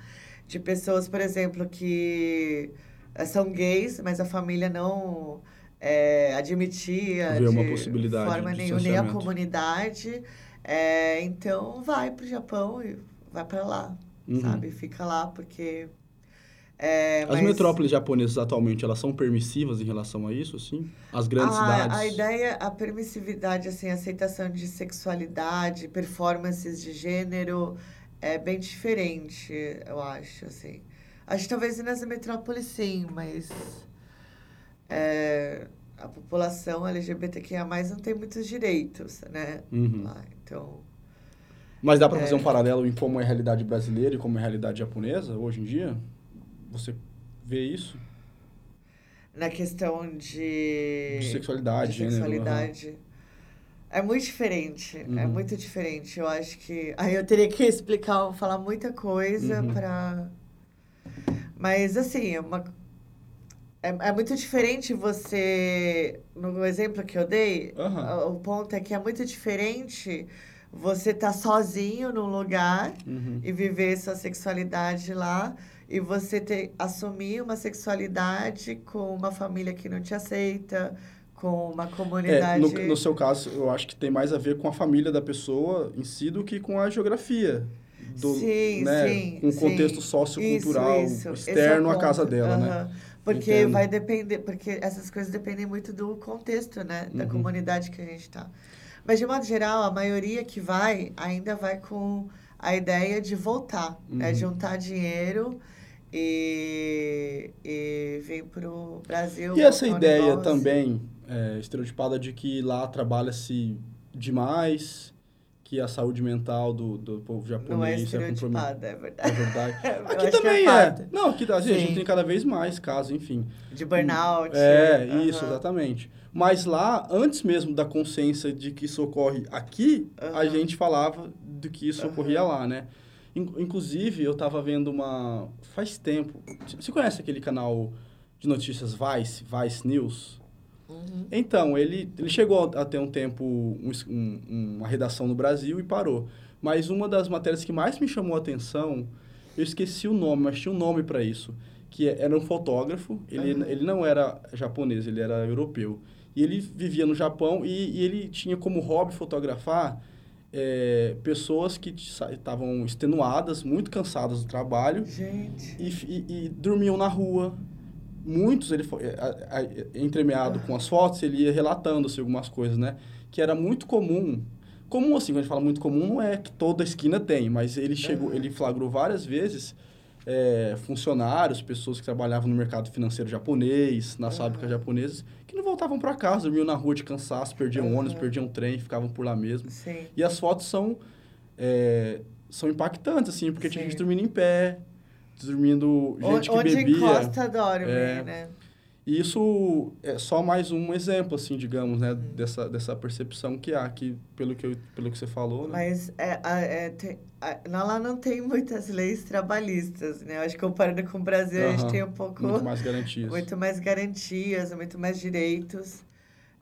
Speaker 2: De pessoas, por exemplo, que eh, são gays, mas a família não eh, admitia
Speaker 1: Vê uma
Speaker 2: de
Speaker 1: possibilidade
Speaker 2: forma nenhuma, nem a comunidade. Eh, então, vai pro Japão e vai para lá,
Speaker 1: Uhum.
Speaker 2: sabe? Fica lá porque... eh,
Speaker 1: As
Speaker 2: mas-
Speaker 1: metrópoles japonesas atualmente, elas são permissivas em relação a isso, assim? As grandes
Speaker 2: a,
Speaker 1: cidades?
Speaker 2: A ideia, a permissividade, assim, a aceitação de sexualidade, performances de gênero é bem diferente, eu acho, assim. Acho que talvez nas metrópoles sim, mas é, a população LGBTQIA+, não tem muitos direitos, né?
Speaker 1: Uhum.
Speaker 2: Lá, então,
Speaker 1: Mas dá pra
Speaker 2: É.
Speaker 1: fazer um paralelo em como é a realidade brasileira e como é a realidade japonesa hoje em dia? Você vê isso?
Speaker 2: na questão de...
Speaker 1: De sexualidade,
Speaker 2: de sexualidade. É muito diferente, é
Speaker 1: Uhum.
Speaker 2: muito diferente. Eu acho que aí eu teria que explicar, falar muita coisa
Speaker 1: Uhum.
Speaker 2: pra. Mas assim, é uma é, é muito diferente você no exemplo que eu dei,
Speaker 1: Aham.
Speaker 2: o ponto é que é muito diferente você estar sozinho num lugar
Speaker 1: Uhum.
Speaker 2: e viver sua sexualidade lá e você ter, assumir uma sexualidade com uma família que não te aceita, com uma comunidade.
Speaker 1: É, no, no seu caso, eu acho que tem mais a ver com a família da pessoa em si do que com a geografia. Do,
Speaker 2: sim,
Speaker 1: né,
Speaker 2: sim.
Speaker 1: Um contexto
Speaker 2: sim.
Speaker 1: sociocultural
Speaker 2: isso, isso.
Speaker 1: externo
Speaker 2: é
Speaker 1: à casa dela,
Speaker 2: uhum.
Speaker 1: né?
Speaker 2: Porque
Speaker 1: Entendo.
Speaker 2: vai depender, porque essas coisas dependem muito do contexto, né? Da
Speaker 1: Uhum.
Speaker 2: comunidade que a gente tá. Mas, de modo geral, a maioria que vai ainda vai com a ideia de voltar, é
Speaker 1: Uhum.
Speaker 2: juntar dinheiro e, e vir pro Brasil.
Speaker 1: E essa ideia também é, estereotipada de que lá trabalha-se demais, que a saúde mental do, do povo
Speaker 2: Não é
Speaker 1: japonês é comprometida.
Speaker 2: é
Speaker 1: É
Speaker 2: verdade.
Speaker 1: verdade.
Speaker 2: Eu
Speaker 1: Aqui
Speaker 2: que
Speaker 1: também é.
Speaker 2: fato.
Speaker 1: Não, aqui a gente tem cada vez mais casos, enfim.
Speaker 2: De burnout.
Speaker 1: É,
Speaker 2: aham,
Speaker 1: isso, exatamente. Mas lá, antes mesmo da consciência de que isso ocorre aqui, a
Speaker 2: Aham.
Speaker 1: gente falava do que isso
Speaker 2: Aham.
Speaker 1: ocorria lá, né? In- Inclusive, eu tava vendo uma... Faz tempo... Você conhece aquele canal de notícias Vice, Vice News?
Speaker 2: Uhum.
Speaker 1: Então, ele, ele chegou a ter um tempo, um um- uma redação no Brasil e parou. Mas uma das matérias que mais me chamou a atenção, eu esqueci o nome, mas tinha um nome para isso, que é- era um fotógrafo, ele,
Speaker 2: Aham.
Speaker 1: ele não era japonês, ele era europeu. E ele vivia no Japão e, e ele tinha como hobby fotografar é, pessoas que estavam extenuadas, muito cansadas do trabalho,
Speaker 2: Gente.
Speaker 1: e, e- e dormiam na rua. Muitos, ele foi, a- a- entremeado com as fotos, ele ia relatando assim, algumas coisas, né? Que era muito comum. Comum, assim, quando a gente fala muito comum, não é que toda esquina tem, mas ele chegou, ele flagrou várias vezes é, funcionários, pessoas que trabalhavam no mercado financeiro japonês, nas
Speaker 2: Aham.
Speaker 1: fábricas japonesas, que não voltavam para casa, dormiam na rua de cansaço, perdiam
Speaker 2: Aham.
Speaker 1: ônibus, perdiam trem, ficavam por lá mesmo.
Speaker 2: Sim.
Speaker 1: E as fotos são, é, são impactantes, assim, porque tinha
Speaker 2: Sim.
Speaker 1: gente dormindo em pé, dormindo gente que
Speaker 2: Onde
Speaker 1: bebia.
Speaker 2: encosta, dorme,
Speaker 1: É.
Speaker 2: né?
Speaker 1: E isso é só mais um exemplo, assim, digamos, né, dessa, dessa percepção que há, que pelo que, eu, pelo que você falou, né?
Speaker 2: Mas é, é, tem, lá não tem muitas leis trabalhistas, né? Eu acho que comparando com o Brasil, a gente tem um pouco...
Speaker 1: Muito mais garantias.
Speaker 2: muito mais garantias, muito mais direitos.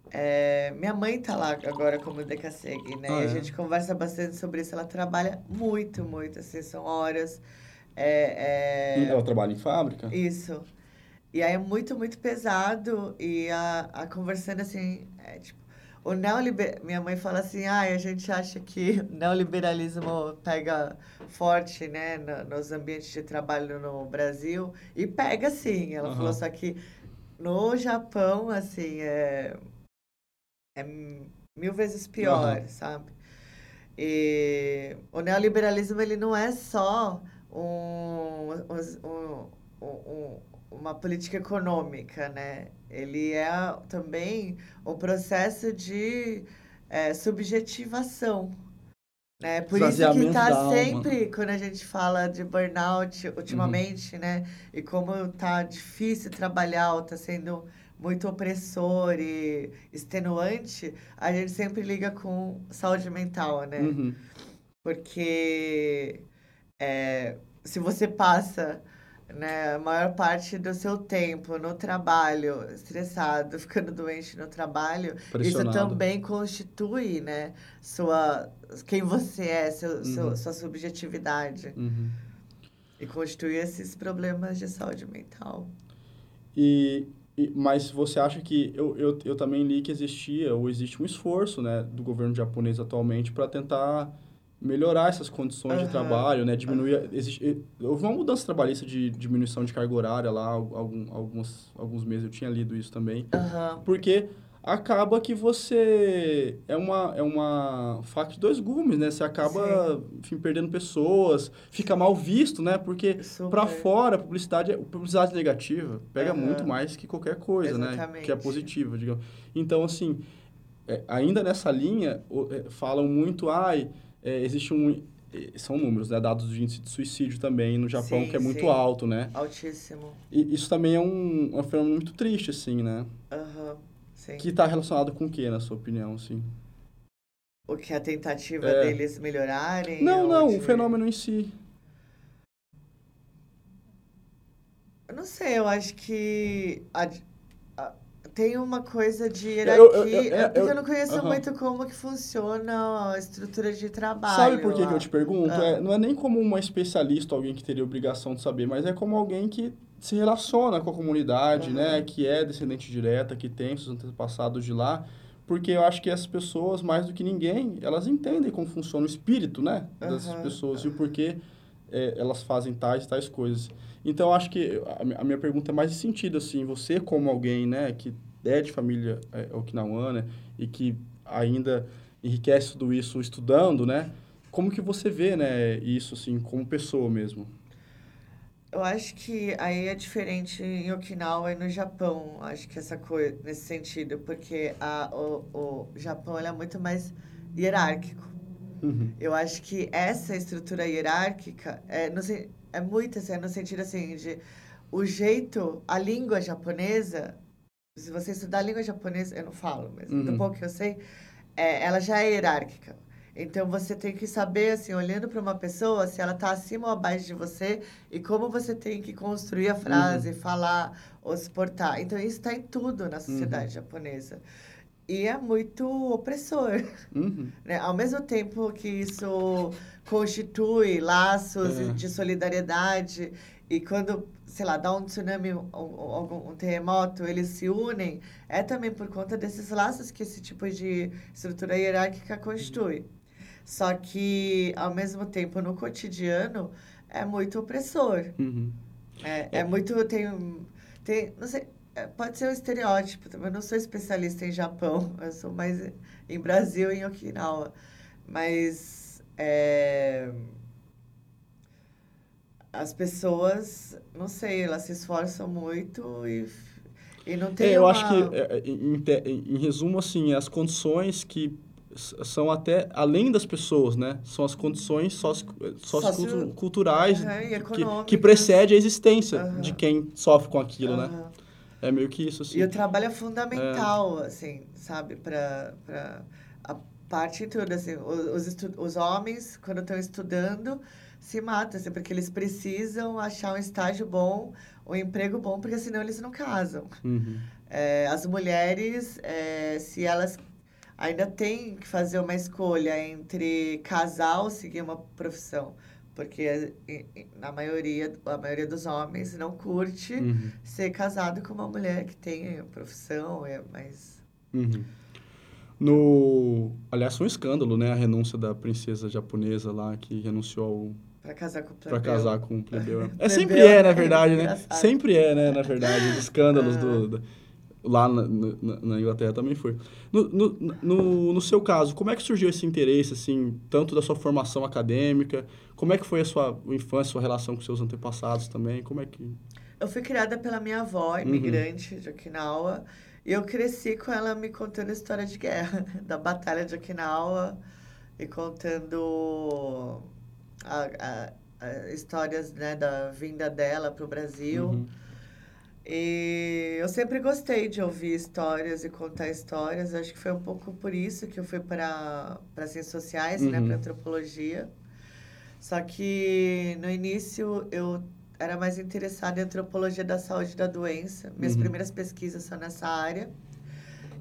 Speaker 2: É, minha mãe tá lá agora como decassegue, né?
Speaker 1: Ah, é?
Speaker 2: a gente conversa bastante sobre isso. Ela trabalha muito, muito, assim, são horas. É, é,
Speaker 1: Ela trabalha em fábrica?
Speaker 2: Isso. E aí é muito, muito pesado. E a, a conversando assim, é, tipo, o neoliber... Minha mãe fala assim, ah, a gente acha que o neoliberalismo pega forte, né, no- nos ambientes de trabalho no Brasil. E pega sim. Ela
Speaker 1: Aham.
Speaker 2: falou só que no Japão, assim, é, é mil vezes pior,
Speaker 1: Aham.
Speaker 2: sabe? E o neoliberalismo, ele não é só um, um, um- um- uma política econômica, né? Ele é também um processo de é, subjetivação. Né? Por isso que está sempre, quando a gente fala de burnout ultimamente, né? E como tá difícil trabalhar, ou tá sendo muito opressor e extenuante, a gente sempre liga com saúde mental, né?
Speaker 1: Uhum.
Speaker 2: Porque é, se você passa né, a maior parte do seu tempo no trabalho, estressado, ficando doente no trabalho, isso também constitui né, sua, quem você é, seu, seu-
Speaker 1: Uhum.
Speaker 2: sua subjetividade.
Speaker 1: Uhum.
Speaker 2: E constitui esses problemas de saúde mental.
Speaker 1: E, e- mas você acha que eu, eu, eu também li que existia ou existe um esforço né, do governo japonês atualmente para tentar melhorar essas condições de
Speaker 2: Aham,
Speaker 1: trabalho, né, diminuir existe, houve uma mudança trabalhista de diminuição de carga horária lá algum, alguns alguns meses eu tinha lido isso também
Speaker 2: Aham.
Speaker 1: porque acaba que você é uma é uma faca de dois gumes né você acaba enfim perdendo pessoas fica mal visto né porque
Speaker 2: Super.
Speaker 1: Pra fora, a publicidade, é- publicidade negativa pega
Speaker 2: Aham.
Speaker 1: muito mais que qualquer coisa, né?
Speaker 2: Exatamente.
Speaker 1: Que é positiva, digamos. Então, assim, é, ainda nessa linha, é, falam muito, ai, é, existe um... é, São números, né? Dados de índice de suicídio também no Japão,
Speaker 2: Sim,
Speaker 1: que é muito
Speaker 2: sim.
Speaker 1: alto, né?
Speaker 2: Altíssimo.
Speaker 1: E isso também é um, um fenômeno muito triste, assim, né?
Speaker 2: Aham. Sim.
Speaker 1: Que tá relacionado com o quê, na sua opinião, assim?
Speaker 2: O que é a tentativa
Speaker 1: É.
Speaker 2: deles melhorarem?
Speaker 1: Não, não,
Speaker 2: de-
Speaker 1: o fenômeno em si.
Speaker 2: Eu não sei, eu acho que a- tem uma coisa de hierarquia. Eu, eu, eu, é porque eu, não conheço uh -huh. muito como que funciona a estrutura de trabalho.
Speaker 1: Sabe por que, que eu te pergunto? Ah. É, não é nem como uma especialista, alguém que teria obrigação de saber, mas é como alguém que se relaciona com a comunidade, uh -huh. né? Que é descendente direta, que tem seus antepassados de lá. Porque eu acho que as pessoas, mais do que ninguém, elas entendem como funciona o espírito, né? Dessas uh -huh. pessoas e o porquê é, elas fazem tais tais coisas. Então, acho que a, minha pergunta é mais de sentido, assim, você como alguém, né, que é de família é, okinawana e que ainda enriquece tudo isso estudando, né, como que você vê, né, isso, assim, como pessoa mesmo?
Speaker 2: Eu acho que aí é diferente em Okinawa e no Japão, acho que essa coisa, nesse sentido, porque a, o, o Japão é muito mais hierárquico. Uhum. Eu acho que essa estrutura hierárquica é, no, é muito assim, no sentido assim de o jeito, a língua japonesa, se você estudar a língua japonesa, eu não falo, mas uhum. do pouco que eu sei, é, ela já é hierárquica. Então você tem que saber, assim, olhando para uma pessoa, se ela está acima ou abaixo de você e como você tem que construir a frase, uhum. falar ou se portar. Então isso está em tudo na sociedade uhum. japonesa e é muito opressor. Uhum. Né? Ao mesmo tempo que isso constitui laços é. de solidariedade e quando, sei lá, dá um tsunami, um, um, um, terremoto, eles se unem, é também por conta desses laços que esse tipo de estrutura hierárquica constitui. Só que, ao mesmo tempo, no cotidiano, é muito opressor. Uhum. É, é, é muito... Tem, tem, não sei, é, pode ser um estereótipo, eu não sou especialista em Japão, eu sou mais em Brasil e em Okinawa. Mas é, as pessoas, não sei, elas se esforçam muito e, e não tem.
Speaker 1: É, eu
Speaker 2: uma...
Speaker 1: acho que, é, em, em, em resumo, assim, as condições que são até além das pessoas, né? São as condições socioculturais uhum, que, que precede a existência uhum. de quem sofre com aquilo, uhum. né? É meio que isso, assim.
Speaker 2: E o trabalho é fundamental, é. assim, sabe? Para a parte toda, assim. Os, os, os homens, quando estão estudando, se matam, assim, porque eles precisam achar um estágio bom, um emprego bom, porque senão eles não casam. Uhum. É, as mulheres, é, se elas ainda têm que fazer uma escolha entre casar ou seguir uma profissão porque na maioria, a maioria dos homens não curte uhum. ser casado com uma mulher que tem profissão, é mais...
Speaker 1: Uhum. No... Aliás, foi um escândalo, né? A renúncia da princesa japonesa lá, que renunciou ao...
Speaker 2: Pra casar com o plebeu.
Speaker 1: Pra casar com o plebeu. é, sempre é, na verdade, né? Sempre é, né? Na verdade, os escândalos do, do lá na, na, na, Inglaterra também foi. No, no, no, no, seu caso, como é que surgiu esse interesse, assim, tanto da sua formação acadêmica, como é que foi a sua infância, sua relação com seus antepassados também, como é que...
Speaker 2: Eu fui criada pela minha avó, uhum. imigrante uhum. de Okinawa, e eu cresci com ela me contando história de guerra, da Batalha de Okinawa, e contando a, a, a histórias né, da vinda dela para o Brasil. Uhum. E eu sempre gostei de ouvir histórias e contar histórias. Acho que foi um pouco por isso que eu fui para ciências sociais, né, uhum. né, para antropologia. Só que no início eu era mais interessada em antropologia da saúde e da doença. Minhas uhum. primeiras pesquisas são nessa área.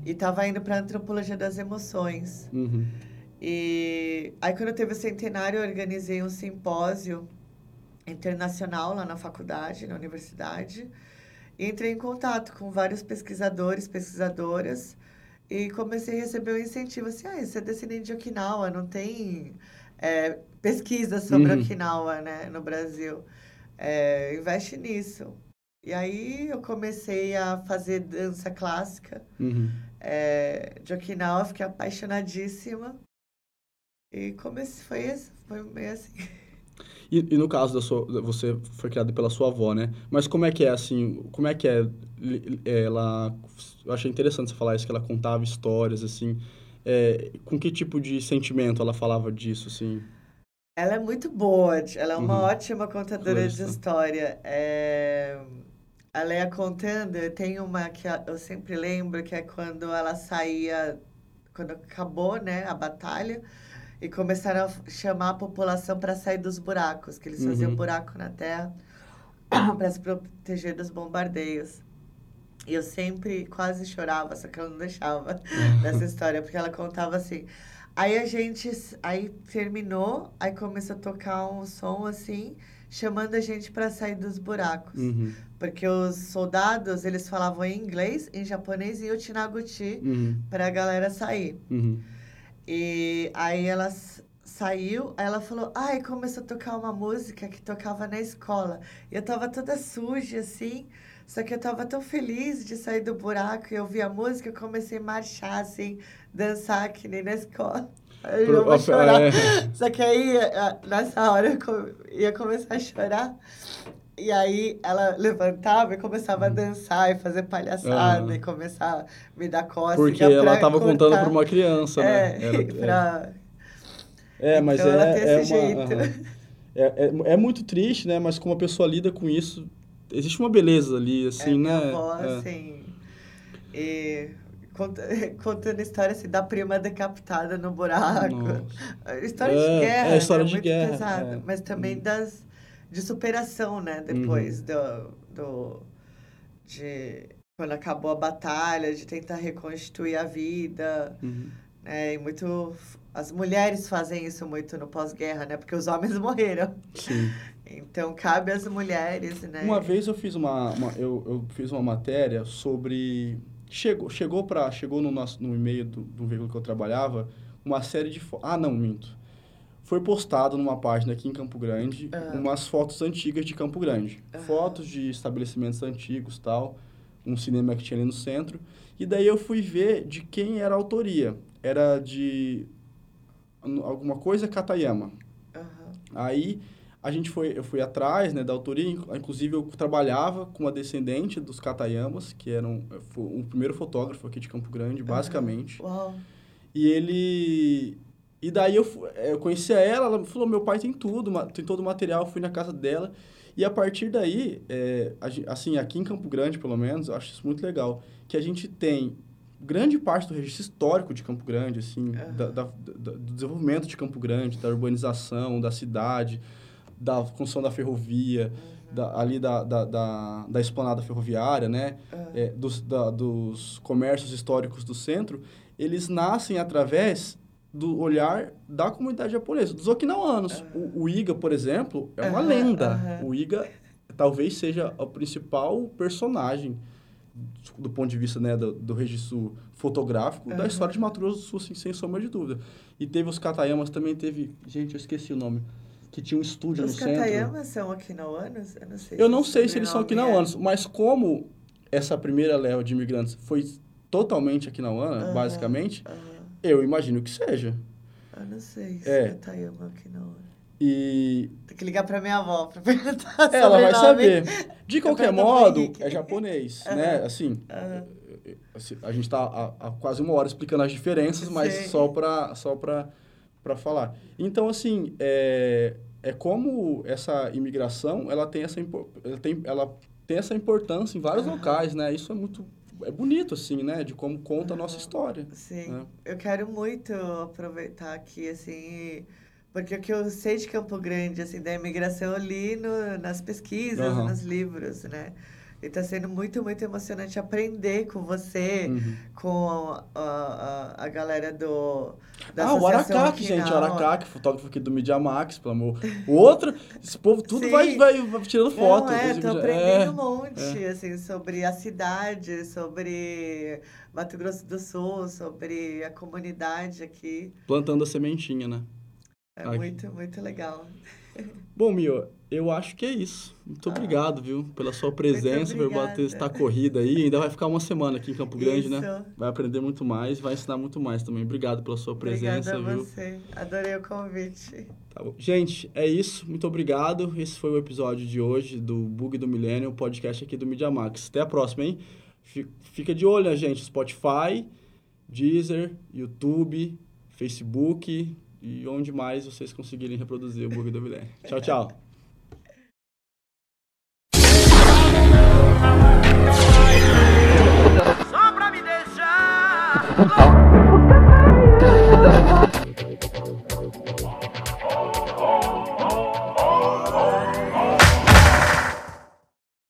Speaker 2: E estava indo para antropologia das emoções. Uhum. E aí, quando teve o centenário, eu organizei um simpósio internacional lá na faculdade, na universidade entrei em contato com vários pesquisadores, pesquisadoras, e comecei a receber um incentivo assim, ah, você é descendente de Okinawa, não tem é, pesquisa sobre uhum. Okinawa, né, no Brasil. É, investe nisso. E aí eu comecei a fazer dança clássica uhum. é, de Okinawa, fiquei apaixonadíssima. E comecei, foi, foi meio assim.
Speaker 1: E, e, no caso da sua, você foi criado pela sua avó, né? Mas como é que é assim? Como é que é? Ela, eu achei interessante você falar isso que ela contava histórias assim. É, com que tipo de sentimento ela falava disso assim?
Speaker 2: Ela é muito boa, ela é uma uhum. ótima contadora de história. É... Ela ia contando, tem uma que eu sempre lembro que é quando ela saía, quando acabou, né, a batalha e começaram a chamar a população para sair dos buracos, que eles faziam uhum. buraco na terra para se proteger dos bombardeios. eu sempre quase chorava, só que ela não deixava dessa história, porque ela contava assim. Aí a gente, aí terminou, aí começou a tocar um som assim, chamando a gente para sair dos buracos.
Speaker 1: Uhum.
Speaker 2: Porque os soldados, eles falavam em inglês, em japonês e em Uchinaguchi
Speaker 1: Uhum.
Speaker 2: para a galera sair.
Speaker 1: Uhum.
Speaker 2: E aí ela saiu, aí ela falou, ai, começou a tocar uma música que tocava na escola. E eu tava toda suja, assim, só que eu tava tão feliz de sair do buraco e ouvir a música, eu comecei a marchar, assim, dançar que nem na escola. Aí eu vou chorar.
Speaker 1: É.
Speaker 2: Só que aí, nessa hora, eu ia começar a chorar. E aí, ela levantava e começava a dançar e fazer palhaçada
Speaker 1: Aham.
Speaker 2: e começar a me dar cócega
Speaker 1: Porque ela estava contando para uma criança, né?
Speaker 2: É,
Speaker 1: Era-
Speaker 2: pra...
Speaker 1: É, mas
Speaker 2: Então,
Speaker 1: é, é, uma, é, é, é muito triste, né? Mas como a pessoa lida com isso, existe uma beleza ali, assim,
Speaker 2: é,
Speaker 1: né?
Speaker 2: minha avó,
Speaker 1: É.
Speaker 2: assim... E conta- contando história, assim, da prima decapitada no buraco.
Speaker 1: Nossa.
Speaker 2: História
Speaker 1: É,
Speaker 2: de guerra,
Speaker 1: é história
Speaker 2: né?
Speaker 1: de
Speaker 2: Muito
Speaker 1: guerra,
Speaker 2: pesada.
Speaker 1: é.
Speaker 2: Mas também
Speaker 1: Uhum.
Speaker 2: das... De superação, né? Depois do... do de... Quando acabou a batalha, de tentar reconstituir a vida...
Speaker 1: Uhum.
Speaker 2: É, e muito. As mulheres fazem isso muito no pós-guerra, né? Porque os homens morreram.
Speaker 1: Sim.
Speaker 2: Então cabe às mulheres, né?
Speaker 1: Uma vez eu fiz uma, uma- eu, eu fiz uma matéria sobre chegou chegou para chegou no nosso no e-mail do, do veículo que eu trabalhava uma série de fo- ah não minto foi postado numa página aqui em Campo Grande
Speaker 2: Ah.
Speaker 1: umas fotos antigas de Campo Grande
Speaker 2: Aham.
Speaker 1: fotos de estabelecimentos antigos tal um cinema que tinha ali no centro e daí eu fui ver de quem era a autoria era de alguma coisa Katayama
Speaker 2: Aham.
Speaker 1: Aí a gente foi, eu fui atrás, né, da autoria, inc- inclusive eu trabalhava com uma descendente dos Katayamas, que eram foi o primeiro fotógrafo aqui de Campo Grande, basicamente.
Speaker 2: Uau.
Speaker 1: E ele e daí eu, fu- eu conhecia ela, ela falou, meu pai tem tudo, tem todo o material, fui na casa dela. E a partir daí, é, assim, aqui em Campo Grande, pelo menos, eu acho isso muito legal, que a gente tem grande parte do registro histórico de Campo Grande, assim,
Speaker 2: Aham.
Speaker 1: da, da- da- do desenvolvimento de Campo Grande, da urbanização, da cidade, da construção da ferrovia, da- ali da, da, da, da esplanada ferroviária, né?
Speaker 2: Ah,
Speaker 1: é, dos, da- dos comércios históricos do centro, eles nascem através do olhar da comunidade japonesa, dos okinawanos. O, o Iga, por exemplo, é uma
Speaker 2: Aham,
Speaker 1: lenda.
Speaker 2: aham.
Speaker 1: O Iga talvez seja o principal personagem do ponto de vista né, do, do registro fotográfico da história de Mato Grosso do Sul, sem, sem sombra de dúvida. E teve os Katayamas, também teve... Gente, eu esqueci o nome. Que tinha um estúdio
Speaker 2: Os
Speaker 1: no centro.
Speaker 2: Katayamas são okinawanos? Eu não sei.
Speaker 1: Eu não
Speaker 2: se
Speaker 1: sei se eles são
Speaker 2: sobrenome
Speaker 1: okinawanos, mas como essa primeira leva de imigrantes foi totalmente okinawana,
Speaker 2: Aham,
Speaker 1: basicamente,
Speaker 2: é.
Speaker 1: Eu imagino que seja.
Speaker 2: Eu não sei se
Speaker 1: É.
Speaker 2: É okinawana.
Speaker 1: E
Speaker 2: Tem que ligar pra minha avó pra perguntar
Speaker 1: ela vai
Speaker 2: sobrenome.
Speaker 1: saber. De qualquer modo, é japonês,
Speaker 2: Aham.
Speaker 1: né? Assim, assim, a gente tá há, há quase uma hora explicando as diferenças, mas
Speaker 2: Sim.
Speaker 1: só para só pra, pra falar. Então, assim, é, é como essa imigração, ela tem essa, ela tem, ela tem essa importância em vários
Speaker 2: Aham.
Speaker 1: locais, né? Isso é muito... É bonito, assim, né? De como conta a nossa história.
Speaker 2: Sim,
Speaker 1: né?
Speaker 2: eu quero muito aproveitar aqui, assim, porque o que eu sei de Campo Grande, assim, da imigração, eu li no, nas pesquisas,
Speaker 1: Aham.
Speaker 2: nos livros, né? E tá sendo muito, muito emocionante aprender com você,
Speaker 1: Uhum.
Speaker 2: com a, a, a galera do, da
Speaker 1: Ah, o Aracaki, gente, o. Aracaki, fotógrafo aqui do Media Max, pelo amor. O outro, esse povo tudo
Speaker 2: Sim.
Speaker 1: vai, vai, vai tirando foto.
Speaker 2: Não, é, tô aprendendo
Speaker 1: é.
Speaker 2: um monte, assim, sobre a cidade, sobre Mato Grosso do Sul, sobre a comunidade aqui.
Speaker 1: Plantando a sementinha, né?
Speaker 2: É
Speaker 1: Ai.
Speaker 2: muito, muito legal.
Speaker 1: Bom, Mio, eu acho que é isso. Muito
Speaker 2: Ah.
Speaker 1: obrigado, viu? Pela sua presença, por bater
Speaker 2: obrigada.
Speaker 1: essa corrida aí. Ainda vai ficar uma semana aqui em Campo Grande, né?
Speaker 2: Isso.
Speaker 1: Vai aprender muito mais, vai ensinar muito mais também. Obrigado pela sua presença,
Speaker 2: Obrigada a
Speaker 1: viu?
Speaker 2: você. Adorei o convite.
Speaker 1: Tá bom. Gente, é isso. Muito obrigado. Esse foi o episódio de hoje do Bug do Millennium, podcast aqui do Media Max. Até a próxima, hein? Fi- Fica de olho, né, gente? Spotify, Deezer, YouTube, Facebook e onde mais vocês conseguirem reproduzir o Bug do Millennium. Tchau, tchau. oh.